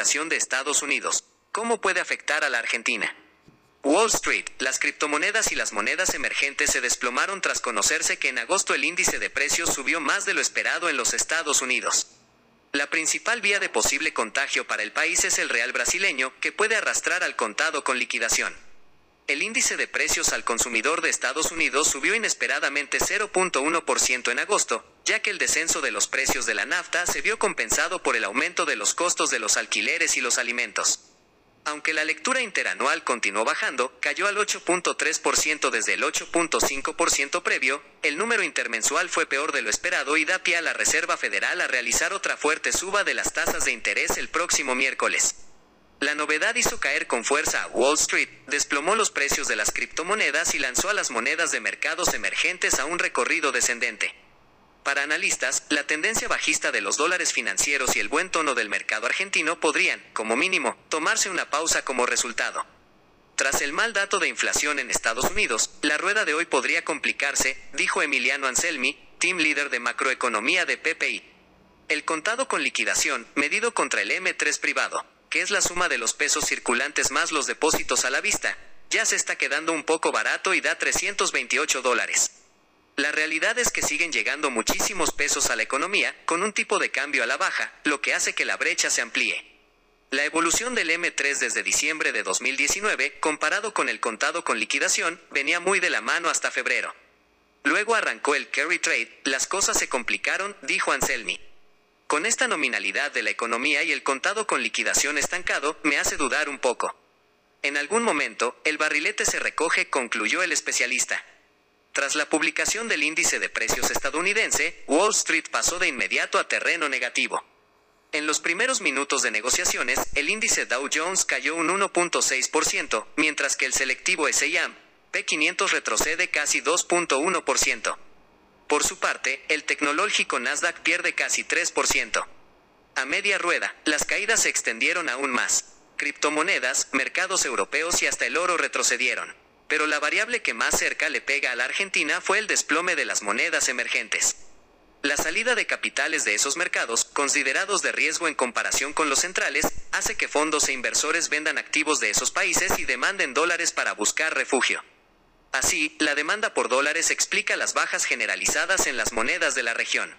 De Estados Unidos. ¿Cómo puede afectar a la Argentina? Wall Street, las criptomonedas y las monedas emergentes se desplomaron tras conocerse que en agosto el índice de precios subió más de lo esperado en los Estados Unidos. La principal vía de posible contagio para el país es el real brasileño, que puede arrastrar al contado con liquidación. El índice de precios al consumidor de Estados Unidos subió inesperadamente 0.1% en agosto, ya que el descenso de los precios de la nafta se vio compensado por el aumento de los costos de los alquileres y los alimentos. Aunque la lectura interanual continuó bajando, cayó al 8.3% desde el 8.5% previo, el número intermensual fue peor de lo esperado y da pie a la Reserva Federal a realizar otra fuerte suba de las tasas de interés el próximo miércoles. La novedad hizo caer con fuerza a Wall Street, desplomó los precios de las criptomonedas y lanzó a las monedas de mercados emergentes a un recorrido descendente. Para analistas, la tendencia bajista de los dólares financieros y el buen tono del mercado argentino podrían, como mínimo, tomarse una pausa como resultado. Tras el mal dato de inflación en Estados Unidos, la rueda de hoy podría complicarse, dijo Emiliano Anselmi, team leader de macroeconomía de PPI. El contado con liquidación, medido contra el M3 privado, que es la suma de los pesos circulantes más los depósitos a la vista, ya se está quedando un poco barato y da 328 dólares. La realidad es que siguen llegando muchísimos pesos a la economía, con un tipo de cambio a la baja, lo que hace que la brecha se amplíe. La evolución del M3 desde diciembre de 2019, comparado con el contado con liquidación, venía muy de la mano hasta febrero. Luego arrancó el carry trade, las cosas se complicaron, dijo Anselmi. Con esta nominalidad de la economía y el contado con liquidación estancado, me hace dudar un poco. En algún momento, el barrilete se recoge, concluyó el especialista. Tras la publicación del índice de precios estadounidense, Wall Street pasó de inmediato a terreno negativo. En los primeros minutos de negociaciones, el índice Dow Jones cayó un 1.6%, mientras que el selectivo S&P P500 retrocede casi 2.1%. Por su parte, el tecnológico Nasdaq pierde casi 3%. A media rueda, las caídas se extendieron aún más. Criptomonedas, mercados europeos y hasta el oro retrocedieron. Pero la variable que más cerca le pega a la Argentina fue el desplome de las monedas emergentes. La salida de capitales de esos mercados, considerados de riesgo en comparación con los centrales, hace que fondos e inversores vendan activos de esos países y demanden dólares para buscar refugio. Así, la demanda por dólares explica las bajas generalizadas en las monedas de la región.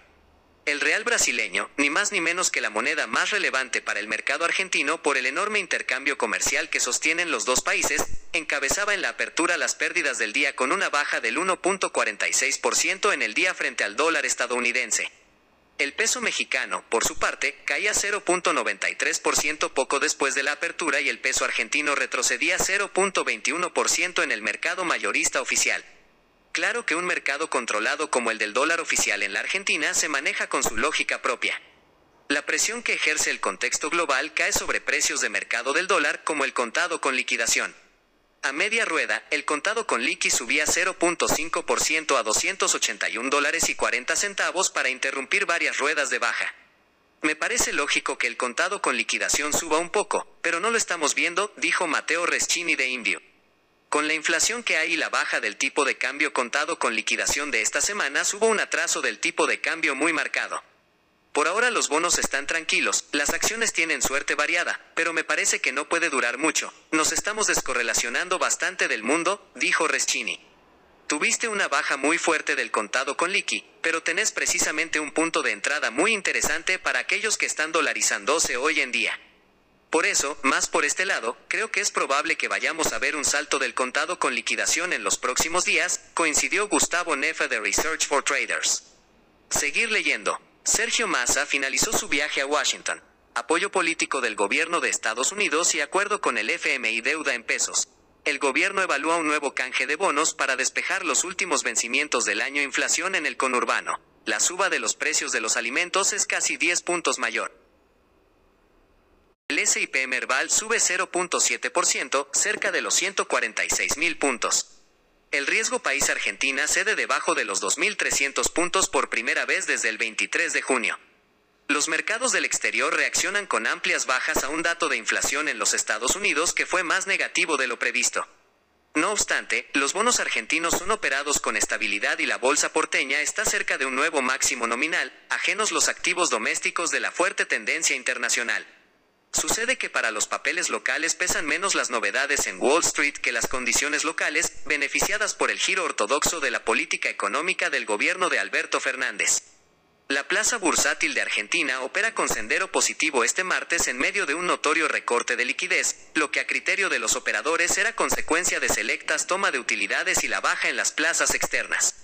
El real brasileño, ni más ni menos que la moneda más relevante para el mercado argentino por el enorme intercambio comercial que sostienen los dos países, encabezaba en la apertura las pérdidas del día con una baja del 1.46% en el día frente al dólar estadounidense. El peso mexicano, por su parte, caía 0.93% poco después de la apertura y el peso argentino retrocedía 0.21% en el mercado mayorista oficial. Claro que un mercado controlado como el del dólar oficial en la Argentina se maneja con su lógica propia. La presión que ejerce el contexto global cae sobre precios de mercado del dólar como el contado con liquidación. A media rueda, el contado con liqui subía 0.5% a 281 dólares y 40 centavos para interrumpir varias ruedas de baja. Me parece lógico que el contado con liquidación suba un poco, pero no lo estamos viendo, dijo Mateo Reschini de Indio. Con la inflación que hay y la baja del tipo de cambio contado con liquidación de esta semana, hubo un atraso del tipo de cambio muy marcado. Por ahora los bonos están tranquilos, las acciones tienen suerte variada, pero me parece que no puede durar mucho. Nos estamos descorrelacionando bastante del mundo, dijo Reschini. Tuviste una baja muy fuerte del contado con liqui, pero tenés precisamente un punto de entrada muy interesante para aquellos que están dolarizándose hoy en día. Por eso, más por este lado, creo que es probable que vayamos a ver un salto del contado con liquidación en los próximos días, coincidió Gustavo Nefa de Research for Traders. Seguir leyendo. Sergio Massa finalizó su viaje a Washington. apoyo político del gobierno de Estados Unidos y acuerdo con el FMI deuda en pesos. El gobierno evalúa un nuevo canje de bonos para despejar los últimos vencimientos del año inflación en el conurbano. La suba de los precios de los alimentos es casi 10 puntos mayor. El S&P Merval sube 0.7%, cerca de los 146 mil puntos. El riesgo país Argentina cede debajo de los 2.300 puntos por primera vez desde el 23 de junio. Los mercados del exterior reaccionan con amplias bajas a un dato de inflación en los Estados Unidos que fue más negativo de lo previsto. No obstante, los bonos argentinos son operados con estabilidad y la bolsa porteña está cerca de un nuevo máximo nominal, ajenos los activos domésticos de la fuerte tendencia internacional. Sucede que para los papeles locales pesan menos las novedades en Wall Street que las condiciones locales, beneficiadas por el giro ortodoxo de la política económica del gobierno de Alberto Fernández. La plaza bursátil de Argentina opera con sendero positivo este martes en medio de un notorio recorte de liquidez, lo que a criterio de los operadores era consecuencia de selectas toma de utilidades y la baja en las plazas externas.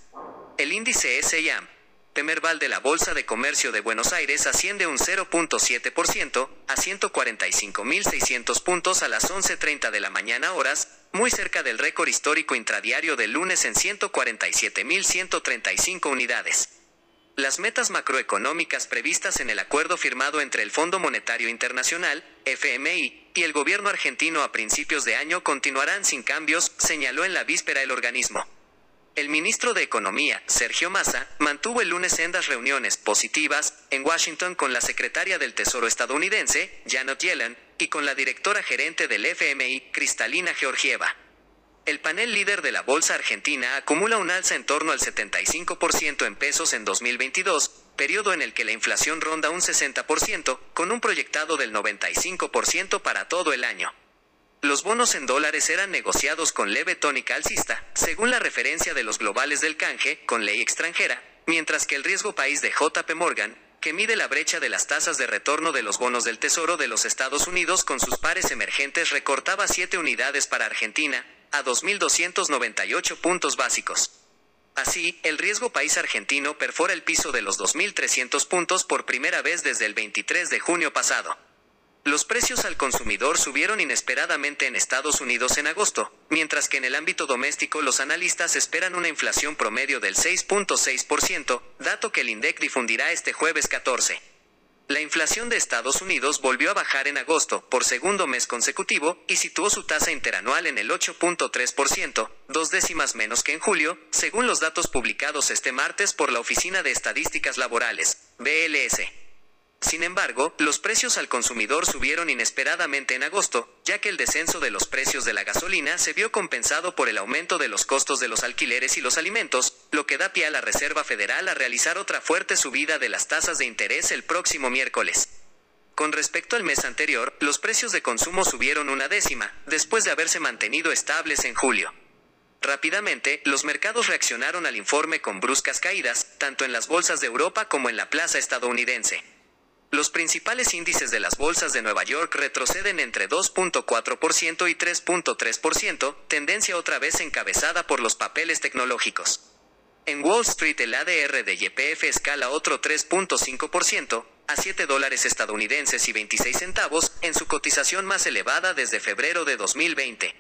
El índice S&P Merval de la Bolsa de Comercio de Buenos Aires asciende un 0.7% a 145.600 puntos a las 11.30 de la mañana horas, muy cerca del récord histórico intradiario del lunes en 147.135 unidades. Las metas macroeconómicas previstas en el acuerdo firmado entre el Fondo Monetario Internacional, FMI, y el gobierno argentino a principios de año continuarán sin cambios, señaló en la víspera el organismo. El ministro de Economía, Sergio Massa, mantuvo el lunes sendas reuniones positivas en Washington con la secretaria del Tesoro estadounidense, Janet Yellen, y con la directora gerente del FMI, Cristalina Georgieva. El panel líder de la bolsa argentina acumula un alza en torno al 75% en pesos en 2022, periodo en el que la inflación ronda un 60%, con un proyectado del 95% para todo el año. Los bonos en dólares eran negociados con leve tónica alcista, según la referencia de los globales del canje, con ley extranjera, mientras que el riesgo país de JP Morgan, que mide la brecha de las tasas de retorno de los bonos del Tesoro de los Estados Unidos con sus pares emergentes recortaba 7 unidades para Argentina, a 2.298 puntos básicos. Así, el riesgo país argentino perfora el piso de los 2.300 puntos por primera vez desde el 23 de junio pasado. Los precios al consumidor subieron inesperadamente en Estados Unidos en agosto, mientras que en el ámbito doméstico los analistas esperan una inflación promedio del 6.6%, dato que el INDEC difundirá este jueves 14. La inflación de Estados Unidos volvió a bajar en agosto por segundo mes consecutivo y situó su tasa interanual en el 8.3%, dos décimas menos que en julio, según los datos publicados este martes por la Oficina de Estadísticas Laborales, BLS. Sin embargo, los precios al consumidor subieron inesperadamente en agosto, ya que el descenso de los precios de la gasolina se vio compensado por el aumento de los costos de los alquileres y los alimentos, lo que da pie a la Reserva Federal a realizar otra fuerte subida de las tasas de interés el próximo miércoles. Con respecto al mes anterior, los precios de consumo subieron una décima, después de haberse mantenido estables en julio. Rápidamente, los mercados reaccionaron al informe con bruscas caídas, tanto en las bolsas de Europa como en la plaza estadounidense. Los principales índices de las bolsas de Nueva York retroceden entre 2.4% y 3.3%, tendencia otra vez encabezada por los papeles tecnológicos. En Wall Street el ADR de YPF escala otro 3.5%, a 7 dólares estadounidenses y 26 centavos, en su cotización más elevada desde febrero de 2020.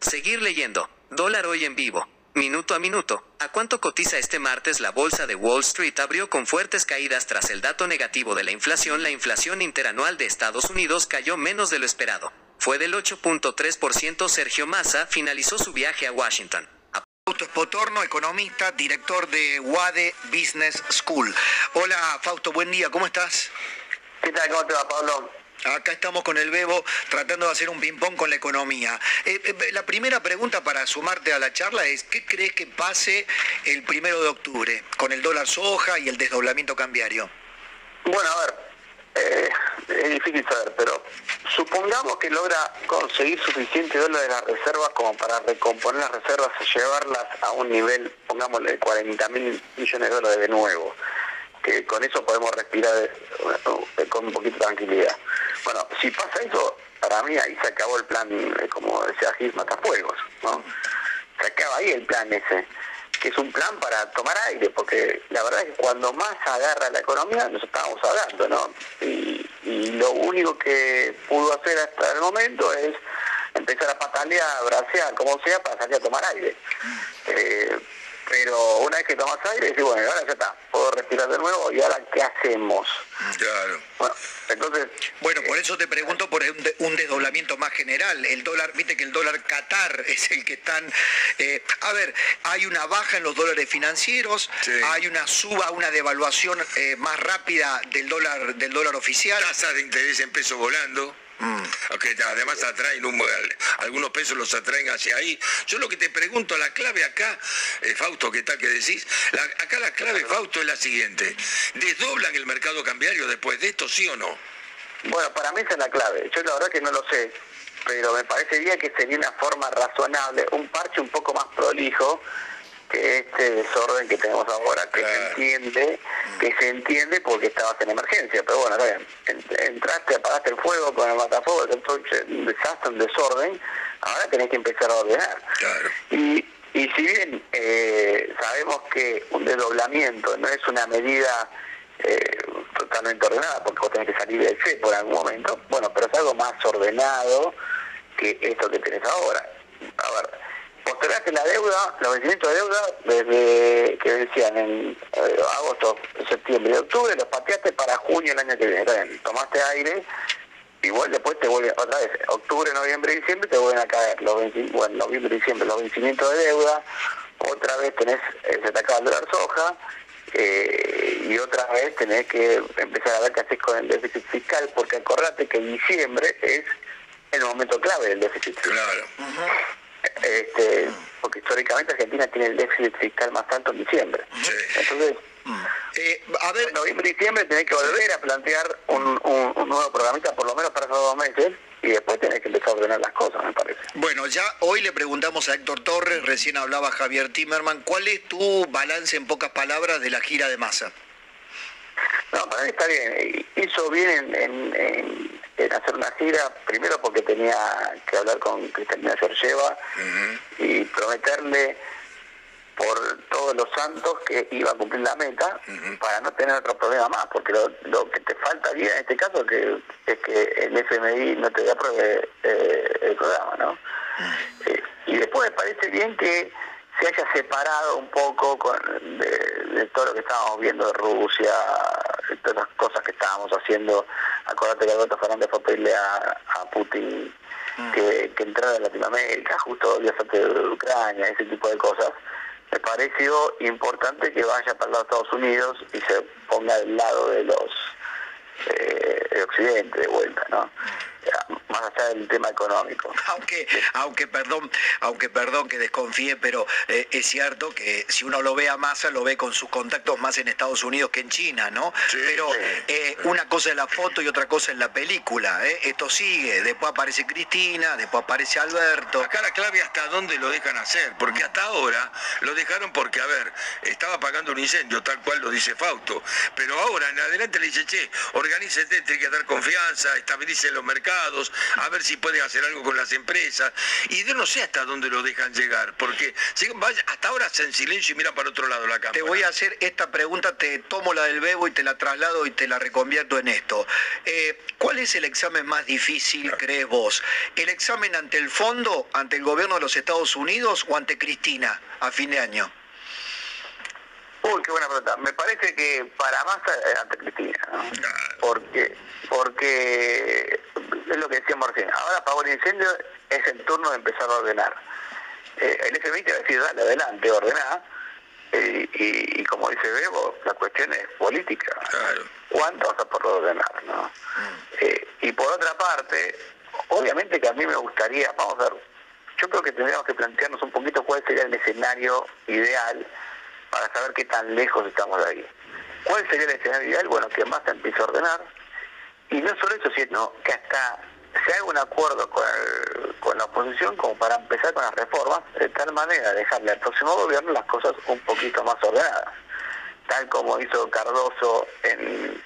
Seguir leyendo. Dólar hoy en vivo. Minuto a minuto, ¿a cuánto cotiza este martes la bolsa de Wall Street? Abrió con fuertes caídas tras el dato negativo de la inflación. La inflación interanual de Estados Unidos cayó menos de lo esperado. Fue del 8.3%. Sergio Massa finalizó su viaje a Washington. Fausto Espotorno, economista, director de WADE Business School. Hola Fausto, buen día, ¿cómo estás? ¿Qué tal? ¿Cómo te va, Pablo? Acá estamos con el Bebo tratando de hacer un ping-pong con la economía. Eh, eh, la primera pregunta para sumarte a la charla es, ¿qué crees que pase el primero de octubre con el dólar soja y el desdoblamiento cambiario? Bueno, a ver, eh, es difícil saber, pero supongamos que logra conseguir suficiente dólares de las reservas como para recomponer las reservas y llevarlas a un nivel, pongámosle, de 40 mil millones de dólares de nuevo. Que con eso podemos respirar con un poquito de tranquilidad. Bueno, si pasa eso, para mí ahí se acabó el plan, eh, como decía Gis Matafuegos, ¿no? Se acaba ahí el plan ese, que es un plan para tomar aire, porque la verdad es que cuando más agarra la economía nos estábamos hablando, ¿no? Y, lo único que pudo hacer hasta el momento es empezar a patalear, bracear, como sea, para salir a tomar aire. Eh, pero una vez que tomas aire, decís, bueno, ahora ya está, puedo respirar de nuevo, y ahora qué hacemos. Claro. Bueno, entonces... Bueno, por eso te pregunto por un, de- un desdoblamiento más general. El dólar, viste que el dólar Qatar es el que están... eh, a ver, hay una baja en los dólares financieros, Sí. hay una suba, una devaluación eh, más rápida del dólar, del dólar oficial. tasas de interés en pesos volando. Mm. que además atraen un- algunos pesos los atraen hacia ahí. Yo lo que te pregunto, la clave acá, eh, Fausto, ¿qué tal que decís? Acá la clave, Fausto, es la siguiente. ¿Desdoblan el mercado cambiario después de esto, sí o no? Bueno, para mí esa es la clave. Yo la verdad que no lo sé, pero me parecería que sería una forma razonable, un parche un poco más prolijo que este desorden que tenemos ahora, que se entiende, que se entiende porque estabas en emergencia. Pero bueno, entraste, apagaste el fuego con el matafuego, un desastre, un desorden, ahora tenés que empezar a ordenar. Claro. Y, y si bien eh, sabemos que un desdoblamiento no es una medida eh, totalmente ordenada, porque vos tenés que salir del C por algún momento, bueno, pero es algo más ordenado que esto que tenés ahora. A ver, postergaste la deuda, los vencimientos de deuda desde que decían en eh, agosto, septiembre y octubre, los pateaste para junio del año que viene. Tomaste aire, igual después te vuelve otra vez, octubre, noviembre y diciembre te vuelven a caer los bueno, noviembre y diciembre los vencimientos de deuda, otra vez tenés, eh, se te acaba el dólar soja, eh, y otra vez tenés que empezar a ver qué haces con el déficit fiscal, porque acordate que diciembre es el momento clave del déficit fiscal. Claro. Este, porque históricamente Argentina tiene el déficit fiscal más alto en diciembre. Sí. Entonces, Eh, a ver, en noviembre y diciembre tenés que volver a plantear un, un- un nuevo programita, por lo menos para esos dos meses, y después tenés que empezar a ordenar las cosas, me parece. Bueno, ya hoy le preguntamos a Héctor Torres, recién hablaba Javier Timerman, ¿cuál es tu balance en pocas palabras de la gira de masa? No, para mí está bien. Hizo bien en, en- en- en hacer una gira, primero porque tenía que hablar con Cristalina Georgieva y prometerle por todos los santos que iba a cumplir la meta para no tener otro problema más, porque lo, lo que te faltaría en este caso que, es que el FMI no te apruebe eh, el programa, ¿no? Eh, y después me parece bien que se haya separado un poco con, de, de todo lo que estábamos viendo de Rusia, de todas las cosas que estábamos haciendo. Acordate que Alberto Fernández fue a pedirle a, a Putin que, que entrara en Latinoamérica, justo días antes de Ucrania, ese tipo de cosas. Me pareció importante que vaya para los Estados Unidos y se ponga del lado de los eh, de Occidente de vuelta, ¿no? Más allá del tema económico. Aunque, aunque perdón, aunque perdón que desconfíe, pero eh, es cierto que si uno lo ve a Massa, lo ve con sus contactos más en Estados Unidos que en China, ¿no? Sí, pero sí. eh, una cosa es la foto y otra cosa es la película, ¿eh? Esto sigue, después aparece Cristina, después aparece Alberto. Acá la clave hasta dónde lo dejan hacer, porque hasta ahora lo dejaron porque, a ver, estaba apagando un incendio, tal cual lo dice Fausto, pero ahora en adelante le dice, che, organícete, tiene que dar confianza, estabilicen los mercados, a ver si pueden hacer algo con las empresas, y yo no sé hasta dónde lo dejan llegar, porque si- vaya, hasta ahora hacen silencio y miran para otro lado la cámara. Te voy a hacer esta pregunta, te tomo la del Bebo y te la traslado y te la reconvierto en esto. Eh, ¿Cuál es el examen más difícil, crees vos? ¿El examen ante el fondo, ante el gobierno de los Estados Unidos o ante Cristina a fin de año? Uy, qué buena pregunta. Me parece que para Massa eh, ante Cristina, ¿no? Porque, porque es lo que decíamos recién. Ahora apagó el incendio, es el turno de empezar a ordenar. Eh, el FMI te va a decir, dale adelante, ordená. Eh, y, y como dice Bebo, la cuestión es política. Claro. ¿Cuánto vas a poder ordenar? ¿no? Eh, y por otra parte, obviamente que a mí me gustaría, vamos a ver, yo creo que tendríamos que plantearnos un poquito cuál sería el escenario ideal para saber qué tan lejos estamos de ahí. ¿Cuál sería el escenario ideal? Bueno, que Massa empiece a ordenar. Y no solo eso, sino que hasta se haga un acuerdo con, el- con la oposición como para empezar con las reformas, de tal manera dejarle al próximo gobierno las cosas un poquito más ordenadas. Tal como hizo Cardoso en,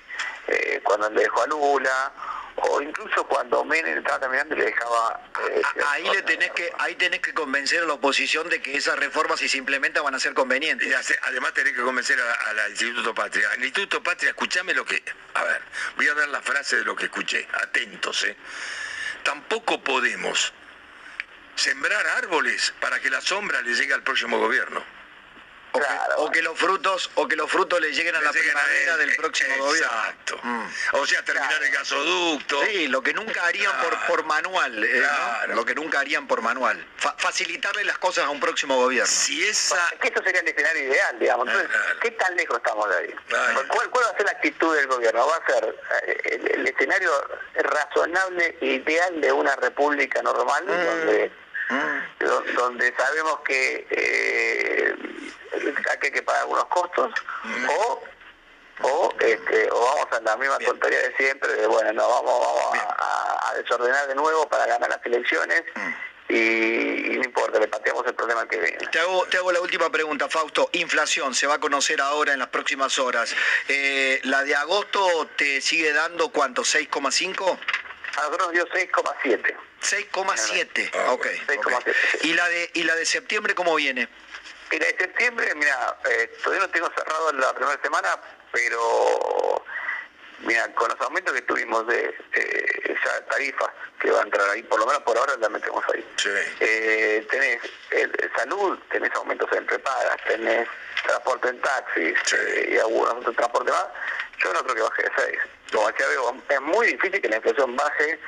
eh, cuando le dejó a Lula, o incluso cuando Menem estaba caminando le dejaba... Eh, ahí le tenés que ahí tenés que convencer a la oposición de que esas reformas si se implementan van a ser convenientes. Y además tenés que convencer al Instituto Patria. Al Instituto Patria, escúchame lo que... A ver, voy a dar la frase de lo que escuché. Atentos, ¿eh? Tampoco podemos sembrar árboles para que la sombra le llegue al próximo gobierno. O, que, los frutos o que los frutos le lleguen a la primavera del próximo gobierno. Exacto. Mm. O sea, terminar el gasoducto. Sí, lo que nunca harían por, por manual. Eh, lo que nunca harían por manual. facilitarle las cosas a un próximo gobierno. Si esa... que esto sería el escenario ideal, digamos. Entonces, ¿qué tan lejos estamos de ahí? ¿Cuál, va a ser la actitud del gobierno? ¿Va a ser eh, el, escenario razonable e ideal de una república normal mm. donde mm. donde sabemos que eh, hay que pagar algunos costos o o este, o vamos a la misma tontería de siempre de bueno no vamos, a, desordenar de nuevo para ganar las elecciones mm. y, no importa, le pateamos el problema que viene. Te hago, te hago la última pregunta, Fausto. Inflación, se va a conocer ahora en las próximas horas. Eh, ¿La de agosto te sigue dando cuánto? ¿6,5? A nosotros nos dio 6,7. 6,7, ok. ¿Y, la de, ¿Y la de septiembre cómo viene? Mira, en septiembre, mira, eh, todavía no tengo cerrado la primera semana, pero mira, con los aumentos que tuvimos de esa tarifa que va a entrar ahí, por lo menos por ahora la metemos ahí. Eh, tenés salud, tenés aumentos en prepagas, tenés transporte en taxis eh, y algunos otros transportes más. Yo no creo que baje de 6. Como decía veo, es muy difícil que la inflación baje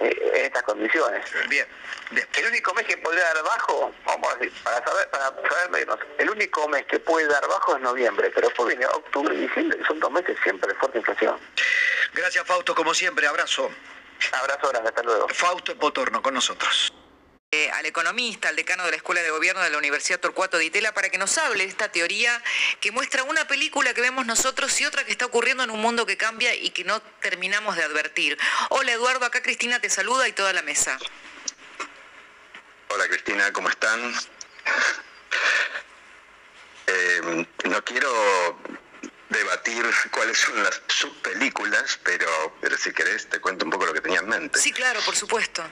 en estas condiciones. Bien. El único mes que podría dar bajo, vamos a decir, para saber, para saber menos, el único mes que puede dar bajo es noviembre, pero después viene octubre y diciembre, que son dos meses siempre de fuerte inflación. Gracias Fausto, como siempre, abrazo. Abrazo grande, hasta luego. Fausto Potorno con nosotros. Eh, al economista, al decano de la Escuela de Gobierno de la Universidad Torcuato de Itela, para que nos hable de esta teoría que muestra una película que vemos nosotros y otra que está ocurriendo en un mundo que cambia y que no terminamos de advertir. Hola Eduardo, acá Cristina te saluda y toda la mesa. Hola Cristina, ¿cómo están? Eh, no quiero debatir cuáles son las subpelículas, pero, pero si querés te cuento un poco lo que tenía en mente. Sí, claro, por supuesto.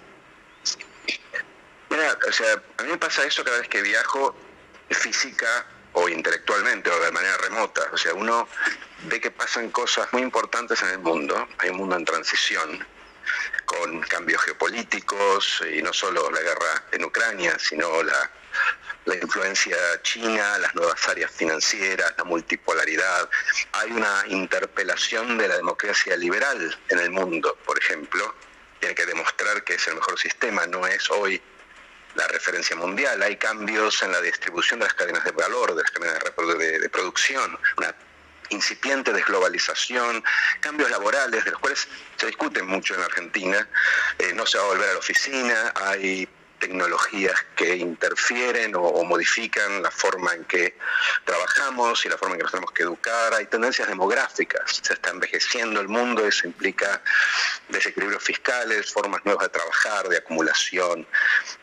Mira, o sea, a mí me pasa eso cada vez que viajo física o intelectualmente o de manera remota. O sea, uno ve que pasan cosas muy importantes en el mundo. Hay un mundo en transición con cambios geopolíticos y no solo la guerra en Ucrania, sino la, influencia china, las nuevas áreas financieras, la multipolaridad. Hay una interpelación de la democracia liberal en el mundo, por ejemplo. Tiene que demostrar que es el mejor sistema, no es hoy la referencia mundial. Hay cambios en la distribución de las cadenas de valor, de las cadenas de, de producción, una incipiente desglobalización, cambios laborales, de los cuales se discuten mucho en Argentina. Eh, no se va a volver a la oficina, hay tecnologías que interfieren o, modifican la forma en que trabajamos y la forma en que nos tenemos que educar. Hay tendencias demográficas, se está envejeciendo el mundo, eso implica desequilibrios fiscales, formas nuevas de trabajar, de acumulación,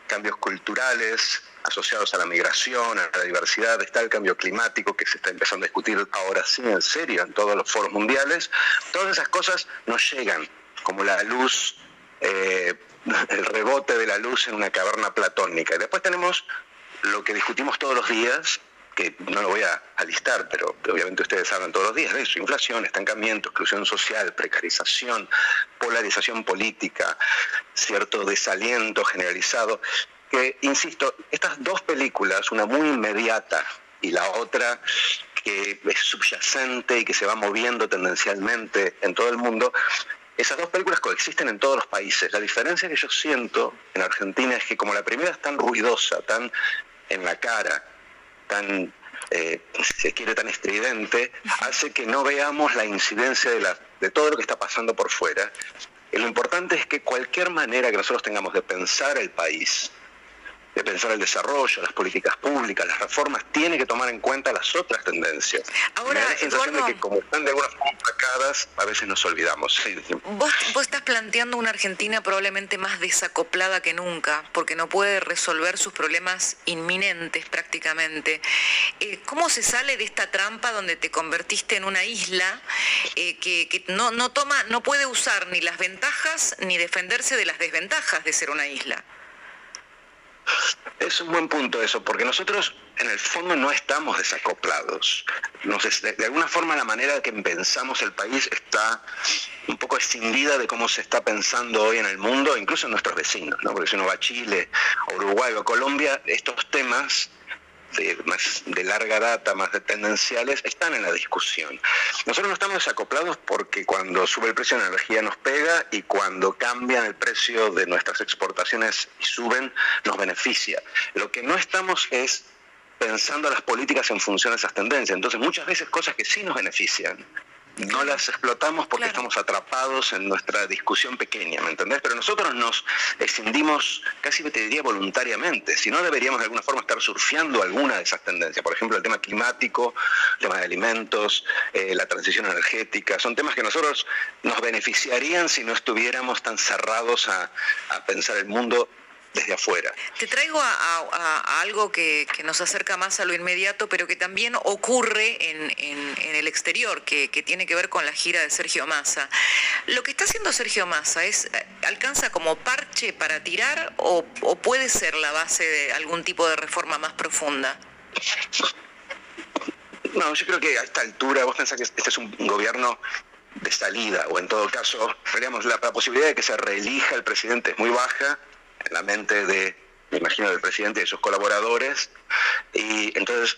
cambios culturales, asociados a la migración, a la diversidad, está el cambio climático que se está empezando a discutir ahora sí en serio en todos los foros mundiales. Todas esas cosas nos llegan como la luz, eh, el rebote de la luz en una caverna platónica. Y después tenemos lo que discutimos todos los días, que no lo voy a alistar, pero obviamente ustedes hablan todos los días de eso, inflación, estancamiento, exclusión social, precarización, polarización política, cierto desaliento generalizado que, insisto, estas dos películas, una muy inmediata y la otra que es subyacente y que se va moviendo tendencialmente en todo el mundo, esas dos películas coexisten en todos los países. La diferencia que yo siento en Argentina es que como la primera es tan ruidosa, tan en la cara, tan, eh, se quiere, tan estridente, hace que no veamos la incidencia de, todo lo que está pasando por fuera. Lo importante es que cualquier manera que nosotros tengamos de pensar el país, de pensar el desarrollo, las políticas públicas, las reformas, tiene que tomar en cuenta las otras tendencias. Ahora, Me da la sensación de que como están de alguna forma marcadas, a veces nos olvidamos. Vos, vos estás planteando una Argentina probablemente más desacoplada que nunca, porque no puede resolver sus problemas inminentes prácticamente. Eh, ¿Cómo se sale de esta trampa donde te convertiste en una isla eh, que, que no, no toma, no puede usar ni las ventajas ni defenderse de las desventajas de ser una isla? Es un buen punto eso, porque nosotros en el fondo no estamos desacoplados. De alguna forma la manera que pensamos el país está un poco escindida de cómo se está pensando hoy en el mundo, incluso en nuestros vecinos, ¿no? porque si uno va a Chile, a Uruguay o a Colombia, estos temas de, más de larga data, más de tendenciales, están en la discusión. Nosotros no estamos desacoplados porque cuando sube el precio de la energía nos pega y cuando cambian el precio de nuestras exportaciones y suben, nos beneficia. Lo que no estamos es pensando las políticas en función de esas tendencias. Entonces, muchas veces cosas que sí nos benefician, no las explotamos porque Claro. estamos atrapados en nuestra discusión pequeña, ¿me entendés? Pero nosotros nos escindimos, casi te diría voluntariamente, si no deberíamos de alguna forma estar surfeando alguna de esas tendencias. Por ejemplo, el tema climático, el tema de alimentos, eh, la transición energética, son temas que nosotros nos beneficiarían si no estuviéramos tan cerrados a, a pensar el mundo desde afuera. Te traigo a, a- a- a algo que, que nos acerca más a lo inmediato, pero que también ocurre en, en- en el exterior, que, que tiene que ver con la gira de Sergio Massa. Lo que está haciendo Sergio Massa es eh, alcanza como parche para tirar o, o puede ser la base de algún tipo de reforma más profunda. No, yo creo que a esta altura vos pensás que este es un gobierno de salida, o en todo caso, digamos, la, la posibilidad de que se reelija el presidente es muy baja en la mente de, me imagino, del presidente y de sus colaboradores, y entonces,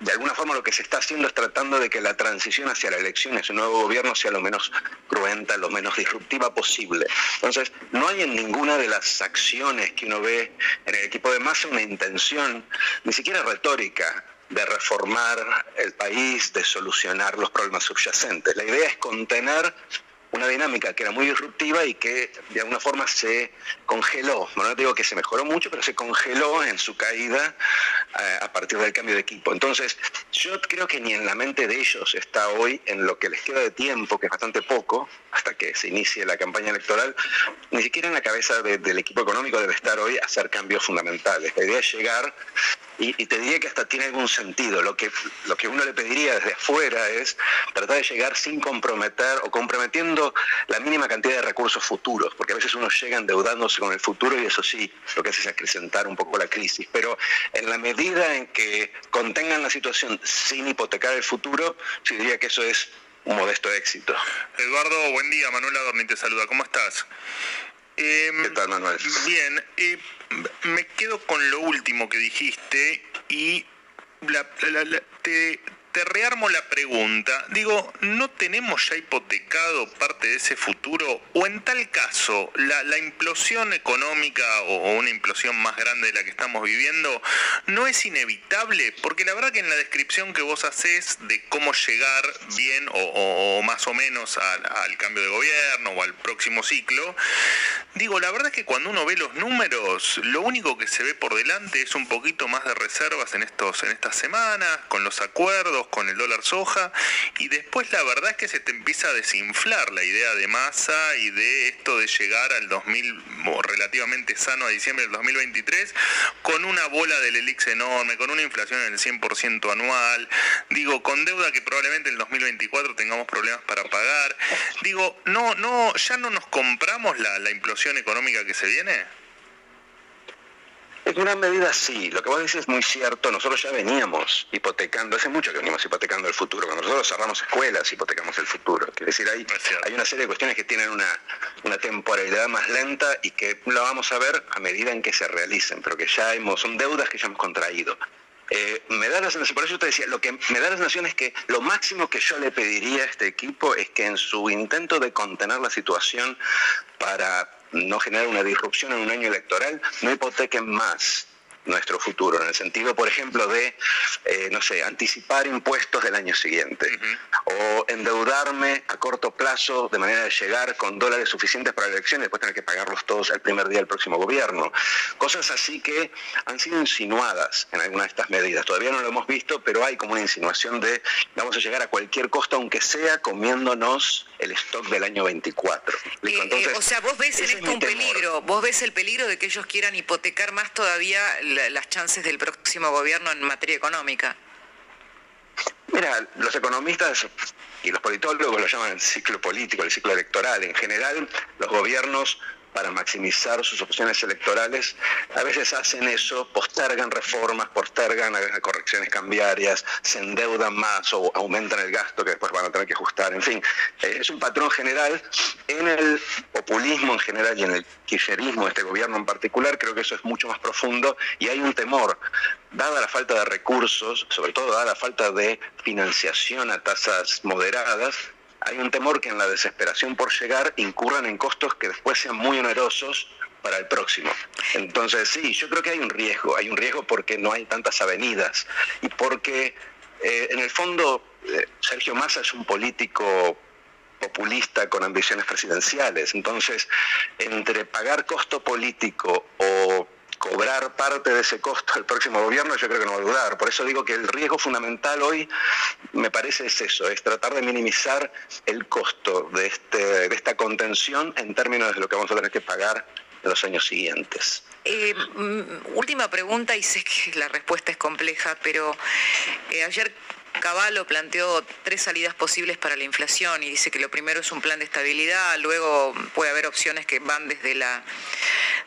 de alguna forma lo que se está haciendo es tratando de que la transición hacia la elección de ese nuevo gobierno sea lo menos cruenta, lo menos disruptiva posible. Entonces, no hay en ninguna de las acciones que uno ve en el equipo de Massa una intención, ni siquiera retórica, de reformar el país, de solucionar los problemas subyacentes. La idea es contener una dinámica que era muy disruptiva y que de alguna forma se congeló. No digo que se mejoró mucho, pero se congeló en su caída eh, a partir del cambio de equipo. Entonces, yo creo que ni en la mente de ellos está hoy, en lo que les queda de tiempo, que es bastante poco, hasta que se inicie la campaña electoral, ni siquiera en la cabeza de- del equipo económico debe estar hoy hacer cambios fundamentales. La idea es llegar, y, y te diría que hasta tiene algún sentido. Lo que, lo que uno le pediría desde afuera es tratar de llegar sin comprometer o comprometiendo la mínima cantidad de recursos futuros, porque a veces uno llega endeudándose con el futuro y eso sí, lo que hace es acrecentar un poco la crisis. Pero en la medida en que contengan la situación sin hipotecar el futuro, yo diría que eso es un modesto éxito. Eduardo, buen día. Manuel Adorni te saluda. ¿Cómo estás? Em, ¿Qué tal, Manuel? Bien, eh, me quedo con lo último que dijiste y la- la- la- te, te rearmo la pregunta. Digo, ¿no tenemos ya hipotecado parte de ese futuro? ¿O en tal caso, la, implosión económica o, una implosión más grande de la que estamos viviendo no es inevitable? Porque la verdad que en la descripción que vos haces de cómo llegar bien o más o menos al, al cambio de gobierno o al próximo ciclo, digo, la verdad es que cuando uno ve los números, lo único que se ve por delante es un poquito más de reservas en estos en estas semanas, con los acuerdos, con el dólar soja, y después la verdad es que se te empieza a desinflar la idea de masa y de esto de llegar al 2000 o relativamente sano a diciembre del 2023 con una bola del elix enorme, con una inflación en el 100% anual, digo, con deuda que probablemente en el 2024 tengamos problemas para pagar. Digo, no no ya no nos compramos la, la implosión económica que se viene. En una medida sí, lo que vos dices es muy cierto, nosotros ya veníamos hipotecando, hace mucho que venimos hipotecando el futuro, cuando nosotros cerramos escuelas hipotecamos el futuro, quiere decir, hay, Es hay una serie de cuestiones que tienen una, una temporalidad más lenta y que la vamos a ver a medida en que se realicen, pero que ya hemos, son deudas que ya hemos contraído. Eh, me da la sensación, por eso te decía, lo que me da la sensación es que lo máximo que yo le pediría a este equipo es que en su intento de contener la situación para no generar una disrupción en un año electoral, no hipotequen más nuestro futuro, en el sentido, por ejemplo, de, eh, no sé, anticipar impuestos del año siguiente, o endeudarme a corto plazo de manera de llegar con dólares suficientes para la elección y después tener que pagarlos todos el primer día del próximo gobierno. Cosas así que han sido insinuadas en algunas de estas medidas. Todavía no lo hemos visto, pero hay como una insinuación de vamos a llegar a cualquier costo, aunque sea comiéndonos el stock del año 24. Eh, eh, o sea, vos ves en esto un peligro, vos ves el peligro de que ellos quieran hipotecar más todavía las chances del próximo gobierno en materia económica. Mira, los economistas y los politólogos lo llaman el ciclo político, el ciclo electoral. En general, los gobiernos para maximizar sus opciones electorales, a veces hacen eso, postergan reformas, postergan correcciones cambiarias, se endeudan más o aumentan el gasto que después van a tener que ajustar. En fin, eh, es un patrón general. En el populismo en general y en el kirchnerismo de este gobierno en particular, creo que eso es mucho más profundo y hay un temor, dada la falta de recursos, sobre todo dada la falta de financiación a tasas moderadas, hay un temor que en la desesperación por llegar incurran en costos que después sean muy onerosos para el próximo. Entonces, sí, yo creo que hay un riesgo, hay un riesgo porque no hay tantas avenidas y porque eh, en el fondo eh, Sergio Massa es un político populista con ambiciones presidenciales, entonces entre pagar costo político o cobrar parte de ese costo al próximo gobierno, yo creo que no va a dudar. Por eso digo que el riesgo fundamental hoy, me parece, es eso, es tratar de minimizar el costo de, este, de esta contención en términos de lo que vamos a tener que pagar en los años siguientes. Eh, mm, última pregunta, y sé que la respuesta es compleja, pero eh, ayer Caballo planteó tres salidas posibles para la inflación y dice que lo primero es un plan de estabilidad, luego puede haber opciones que van desde la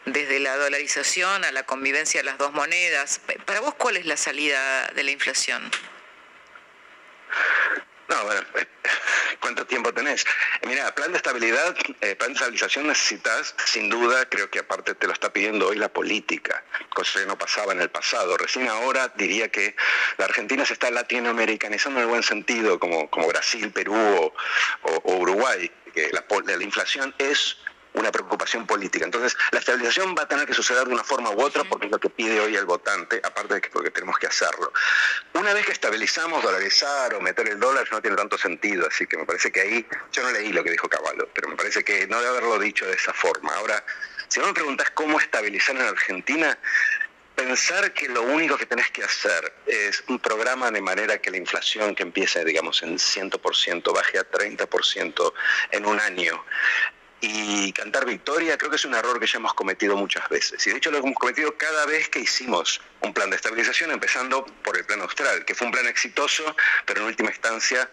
desde la dolarización a la convivencia de las dos monedas. Para vos, ¿cuál es la salida de la inflación? No, bueno, eh, ¿cuánto tiempo tenés? Eh, mira, plan de estabilidad, eh, plan de estabilización necesitas, sin duda, creo que aparte te lo está pidiendo hoy la política, cosa que no pasaba en el pasado. Recién ahora diría que la Argentina se está latinoamericanizando en el buen sentido, como, como Brasil, Perú o, Uruguay, que la, la inflación es una preocupación política. Entonces, la estabilización va a tener que suceder de una forma u otra porque es lo que pide hoy el votante, aparte de que porque tenemos que hacerlo. Una vez que estabilizamos, dolarizar o meter el dólar no tiene tanto sentido, así que me parece que ahí, yo no leí lo que dijo Caballo, pero me parece que no debe haberlo dicho de esa forma. Ahora, si me preguntas cómo estabilizar en Argentina, pensar que lo único que tenés que hacer es un programa de manera que la inflación que empiece, digamos, en 100% baje a 30% en un año y cantar victoria creo que es un error que ya hemos cometido muchas veces. Y de hecho lo hemos cometido cada vez que hicimos un plan de estabilización, empezando por el plan austral, que fue un plan exitoso, pero en última instancia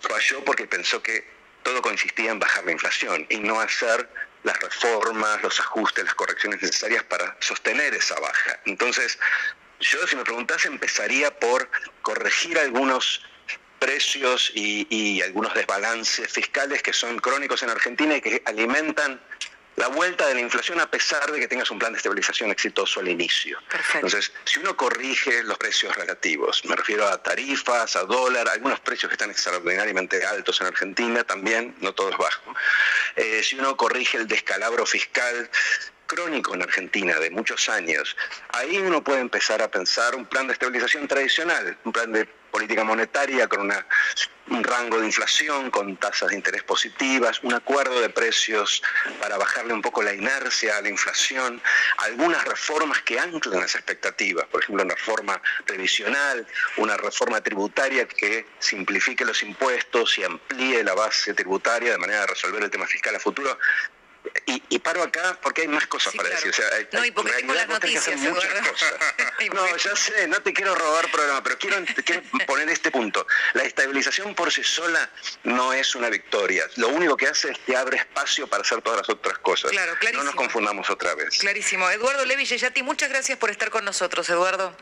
falló porque pensó que todo consistía en bajar la inflación y no hacer las reformas, los ajustes, las correcciones necesarias para sostener esa baja. Entonces, yo si me preguntas empezaría por corregir algunos precios y, algunos desbalances fiscales que son crónicos en Argentina y que alimentan la vuelta de la inflación a pesar de que tengas un plan de estabilización exitoso al inicio. Entonces, si uno corrige los precios relativos, me refiero a tarifas, a dólar, algunos precios que están extraordinariamente altos en Argentina también, no todos bajos, eh, si uno corrige el descalabro fiscal crónico en Argentina de muchos años, ahí uno puede empezar a pensar un plan de estabilización tradicional, un plan de política monetaria con una, un rango de inflación, con tasas de interés positivas, un acuerdo de precios para bajarle un poco la inercia a la inflación, algunas reformas que anclen las expectativas, por ejemplo, una reforma previsional, una reforma tributaria que simplifique los impuestos y amplíe la base tributaria de manera de resolver el tema fiscal a futuro. Y, paro acá porque hay más cosas para decir. no, y porque tengo las noticias, no, ya sé, no te quiero robar programa, pero quiero, quiero poner este punto. La estabilización por sí sola no es una victoria. Lo único que hace es que abre espacio para hacer todas las otras cosas. Claro, clarísimo. No nos confundamos otra vez. Clarísimo. Eduardo Levi Yeyati, muchas gracias por estar con nosotros, Eduardo.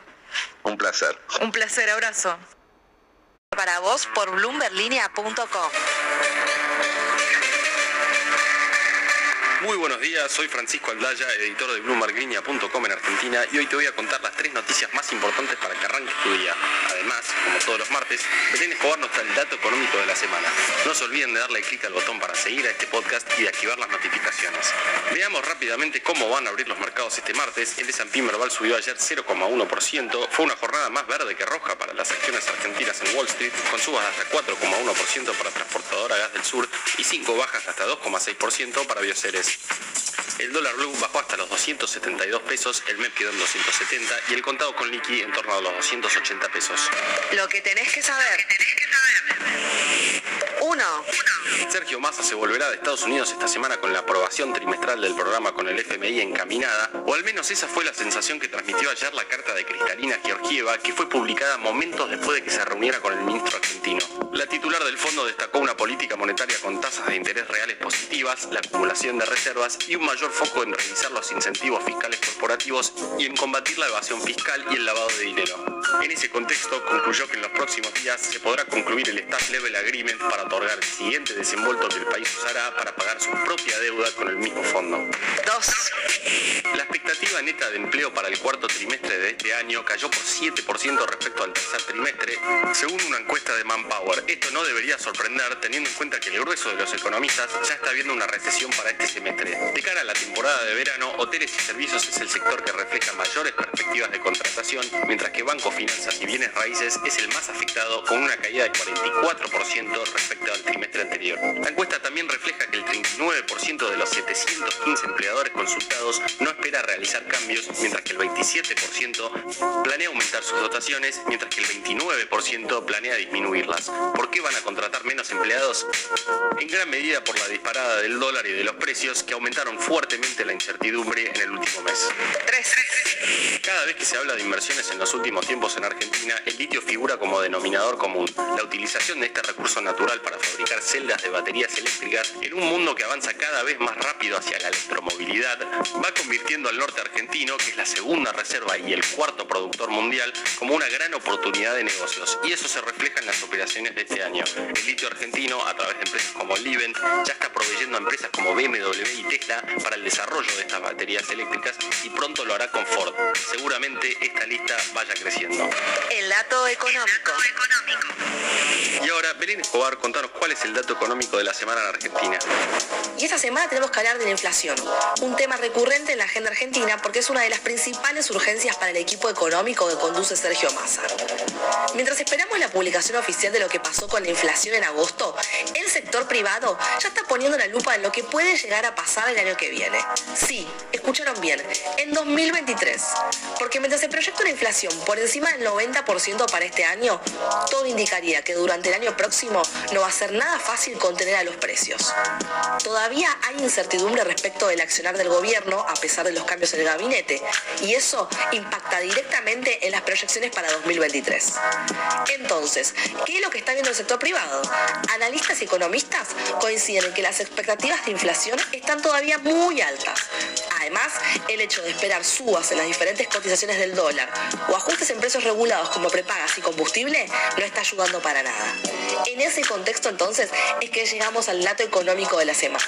Un placer. Un placer, abrazo. Para vos por bloomberlinia.com. Muy buenos días, soy Francisco Aldaya, editor de BloombergLinea.com en Argentina y hoy te voy a contar las tres noticias más importantes para que arranques tu día. Además, como todos los martes, Belén Escobar nos el dato económico de la semana. No se olviden de darle clic al botón para seguir a este podcast y de activar las notificaciones. Veamos rápidamente cómo van a abrir los mercados este martes. El S&P Merval subió ayer 0,1%. Fue una jornada más verde que roja para las acciones argentinas en Wall Street, con subas hasta 4,1% para Transportadora Gas del Sur y 5 bajas hasta 2,6% para Bioceres. El dólar blue bajó hasta los 272 pesos, el MEP quedó en 270 y el contado con liqui en torno a los 280 pesos. Lo que tenés que saber. Uno. Sergio Massa se volverá de Estados Unidos esta semana con la aprobación trimestral del programa con el FMI encaminada, o al menos esa fue la sensación que transmitió ayer la carta de Cristalina Georgieva, que fue publicada momentos después de que se reuniera con el ministro argentino. La titular del fondo destacó una política monetaria con tasas de interés reales positivas, la acumulación de reservas y un mayor foco en revisar los incentivos fiscales corporativos y en combatir la evasión fiscal y el lavado de dinero. En ese contexto, concluyó que en los próximos días se podrá concluir el Staff Level Agreement para otorgar el siguiente desembolso que el país usará para pagar su propia deuda con el mismo fondo. 2. La expectativa neta de empleo para el cuarto trimestre de este año cayó por 7% respecto al tercer trimestre, según una encuesta de Manpower. Esto no debería sorprender teniendo en cuenta que el grueso de los economistas ya está viendo una recesión para este semestre. De cara a la temporada de verano, hoteles y servicios es el sector que refleja mayores perspectivas de contratación, mientras que bancos, finanzas y bienes raíces es el más afectado con una caída de 44% respecto al trimestre anterior. La encuesta también refleja que el 39% de los 715 empleadores consultados no realizar cambios, mientras que el 27% planea aumentar sus dotaciones, mientras que el 29% planea disminuirlas. ¿Por qué van a contratar menos empleados? En gran medida por la disparada del dólar y de los precios que aumentaron fuertemente la incertidumbre en el último mes. 3. Cada vez que se habla de inversiones en los últimos tiempos en Argentina, el litio figura como denominador común. La utilización de este recurso natural para fabricar celdas de baterías eléctricas en un mundo que avanza cada vez más rápido hacia la electromovilidad va convirtiendo al norte argentino, que es la segunda reserva y el cuarto productor mundial, como una gran oportunidad de negocios. Y eso se refleja en las operaciones de este año. El litio argentino, a través de empresas como Livent, ya está proveyendo a empresas como BMW y Tesla para el desarrollo de estas baterías eléctricas y pronto lo hará con Ford. Seguramente esta lista vaya creciendo. El dato económico. Y ahora, Belén Escobar, contanos cuál es el dato económico de la semana en Argentina. Y esta semana tenemos que hablar de la inflación, un tema recurrente en la agenda argentina porque es una de las principales urgencias para el equipo económico que conduce Sergio Massa. Mientras esperamos la publicación oficial de lo que pasó con la inflación en agosto, el sector privado ya está poniendo la lupa en lo que puede llegar a pasar el año que viene. Sí, escucharon bien, en 2023. Porque mientras se proyecta una inflación por encima del 90% para este año, todo indicaría que durante el año próximo no va a ser nada fácil contener a los precios. Todavía hay incertidumbre respecto del accionar del gobierno a pesar de los cambios en el gabinete y eso impacta directamente en las proyecciones para 2023. Entonces, ¿qué es lo que está viendo el sector privado? Analistas y economistas coinciden en que las expectativas de inflación están todavía muy altas. Además, el hecho de esperar subas en las diferentes cotizaciones del dólar o ajustes en precios regulados como prepagas y combustible no está ayudando para nada. En ese contexto entonces es que llegamos al dato económico de la semana,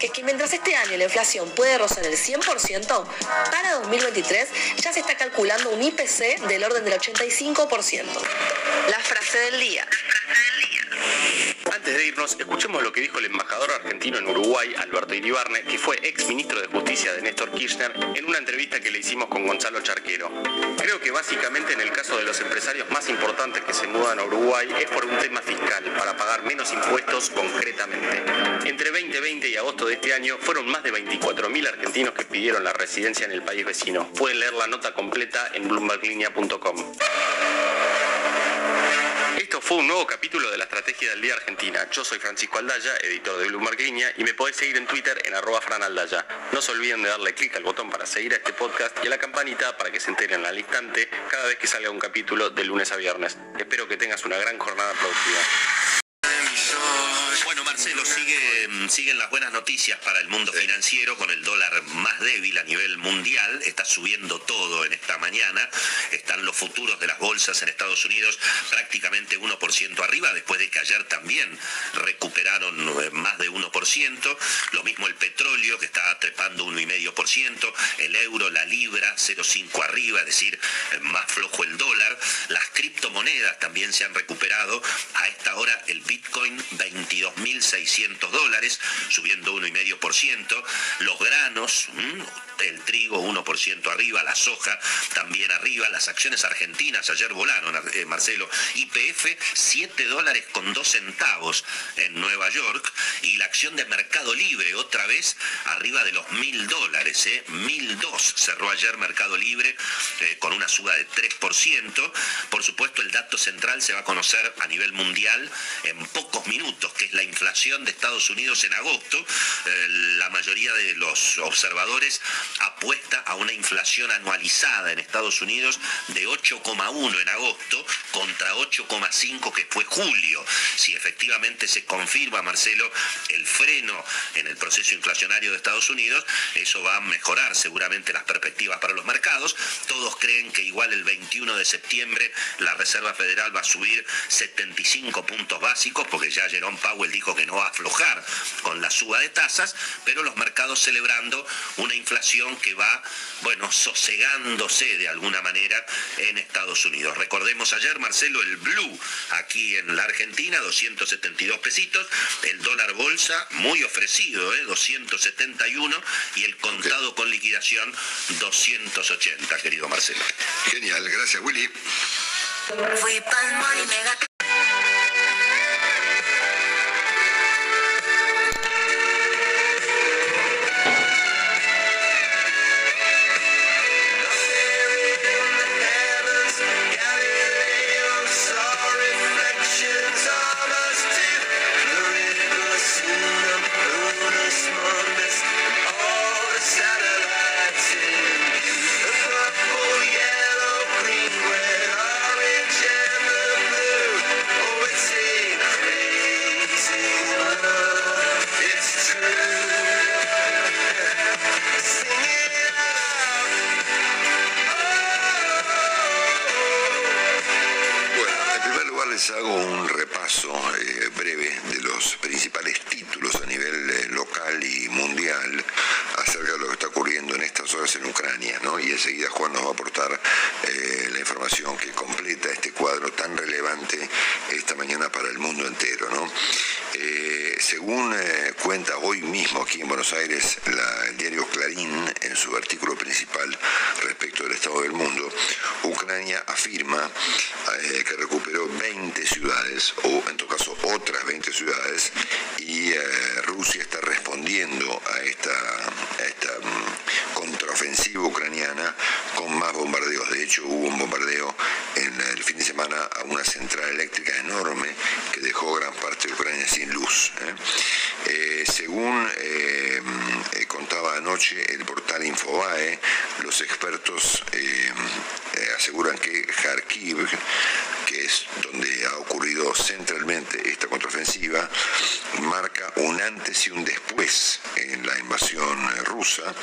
que es que mientras este año la inflación puede rozar el 100%, para 2023 ya se está calculando un IPC del orden del 85%. La frase del día. Antes de irnos, escuchemos lo que dijo el embajador argentino en Uruguay, Alberto Iribarne, que fue ex ministro de Justicia de Néstor Kirchner, en una entrevista que le hicimos con Gonzalo Charquero. Creo que básicamente en el caso de los empresarios más importantes que se mudan a Uruguay es por un tema fiscal, para pagar menos impuestos concretamente. Entre 2020 y agosto de este año fueron más de 24.000 argentinos que pidieron la residencia en el país vecino. Pueden leer la nota completa en bloomberglinea.com. Esto fue un nuevo capítulo de la Estrategia del Día Argentina. Yo soy Francisco Aldaya, editor de Bloomberg Línea, y me podés seguir en Twitter en arroba franaldaya. No se olviden de darle clic al botón para seguir a este podcast y a la campanita para que se enteren al instante cada vez que salga un capítulo de lunes a viernes. Espero que tengas una gran jornada productiva. Bueno, Marce, Marcelo, sigue, mm, siguen las buenas noticias para el mundo financiero con el dólar más débil a nivel mundial. Está subiendo todo en esta mañana. Están los futuros de las bolsas en Estados Unidos prácticamente 1% arriba, después de que ayer también recuperaron eh, más de 1%. Lo mismo el petróleo, que está trepando 1,5%. El euro, la libra, 0,5 arriba, es decir, eh, más flojo el dólar. Las criptomonedas también se han recuperado. A esta hora el Bitcoin 22.600 dólares, subiendo 1,5%. Los granos, el trigo 1% arriba, la soja también arriba, las acciones argentinas ayer volaron, eh, Marcelo, IPF 7 dólares con 2 centavos en Nueva York. Y la acción de Mercado Libre otra vez arriba de los mil dólares, eh, 1002 cerró ayer Mercado Libre eh, con una suba de 3%. Por supuesto el dato central se va a conocer a nivel mundial en pocos minutos, que es la inflación de Estados Unidos en agosto. Eh, la mayoría de los observadores apuesta a una inflación anualizada en Estados Unidos de 8,1 en agosto contra 8,5 que fue julio. Si efectivamente se confirma, Marcelo, el freno en el proceso inflacionario de Estados Unidos, eso va a mejorar seguramente las perspectivas para los mercados. Todos creen que igual el 21 de septiembre la Reserva Federal va a subir 75 puntos básicos, porque ya Jerome Powell dijo que no va a aflojar con la suba de tasas, pero los mercados celebrando una inflación que va, bueno, sosegándose de alguna manera en Estados Unidos. Recordemos ayer, Marcelo, el blue aquí en la Argentina, 272 pesitos, el dólar bolsa muy ofrecido, ¿eh? 271 y el contado con liquidación 280, querido Marcelo. Genial, gracias Willy. Y enseguida Juan nos va a aportar eh, la información que completa este cuadro tan relevante esta mañana para el mundo entero, ¿no? según cuenta hoy mismo aquí en Buenos Aires el diario Clarín en su artículo principal respecto del estado del mundo, Ucrania afirma que recuperó 20 ciudades, o en todo caso otras 20 ciudades, y eh, Rusia está respondiendo a esta, esta contraofensiva ucraniana con más bombardeos. De hecho, hubo un bombardeo en el fin de semana a una central eléctrica enorme que dejó gran parte de Ucrania sin luz. ¿eh? Eh, según mm, contaba anoche el portal Infobae, los expertos aseguran que Kharkiv que es donde ha ocurrido centralmente esta contraofensiva, marca un antes y un después en la invasión rusa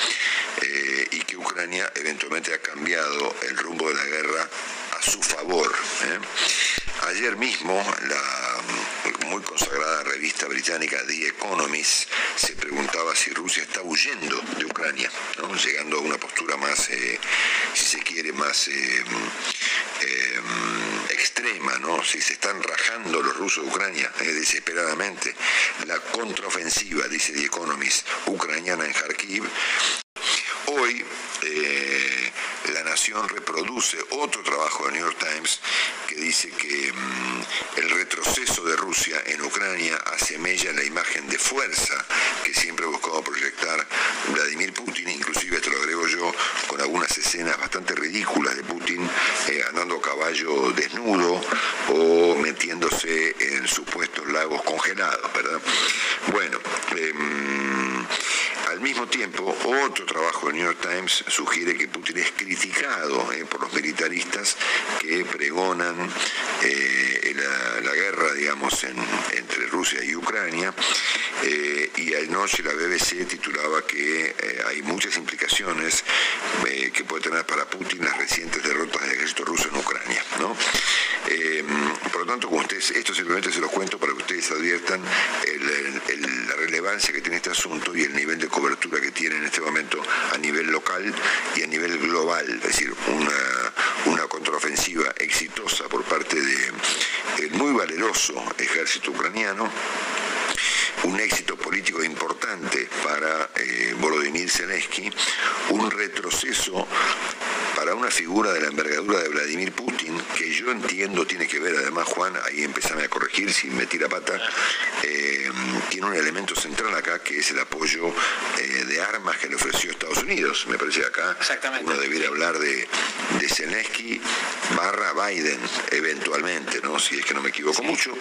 eh, y que Ucrania eventualmente ha cambiado el rumbo de la guerra a su favor. ¿eh? Ayer mismo la muy consagrada revista británica The Economist se preguntaba si Rusia está huyendo de Ucrania, llegando a una postura más, eh, si se quiere, más extrema, ¿no? Si se están rajando los rusos de Ucrania eh, desesperadamente. La contraofensiva, dice The Economist, ucraniana en Kharkiv. Hoy eh, la Nación reproduce otro trabajo de New York Times que dice que mm, el retroceso de Rusia en Ucrania asemella la imagen de fuerza que siempre ha buscado proyectar Vladimir Putin, inclusive esto lo agrego yo, con algunas escenas bastante ridículas de Putin eh, andando a caballo desnudo o metiéndose en supuestos lagos congelados, ¿verdad? Bueno, em, al mismo tiempo, otro trabajo del New York Times sugiere que Putin es criticado eh, por los militaristas que pregonan eh, la, guerra, digamos, entre Rusia y Ucrania. Eh, y anoche la BBC titulaba que hay muchas implicaciones que puede tener para Putin las recientes derrotas del ejército ruso en Ucrania. ¿no? por lo tanto, ustedes, esto simplemente se los cuento para que ustedes adviertan la relevancia que tiene este asunto y el nivel de cobertura que tiene en este momento a nivel local y a nivel global, es decir, una, una contraofensiva exitosa por parte del muy valeroso ejército ucraniano un éxito político importante para eh, Volodymyr Zelensky, un retroceso para una figura de la envergadura de Vladimir Putin, que yo entiendo tiene que ver, además Juan, ahí empezame a corregir si me tira pata, eh, tiene un elemento central acá que es el apoyo eh, de armas que le ofreció Estados Unidos. Me parece que acá uno debiera hablar de, de Zelensky barra Biden, eventualmente, ¿no? si es que no me equivoco mucho.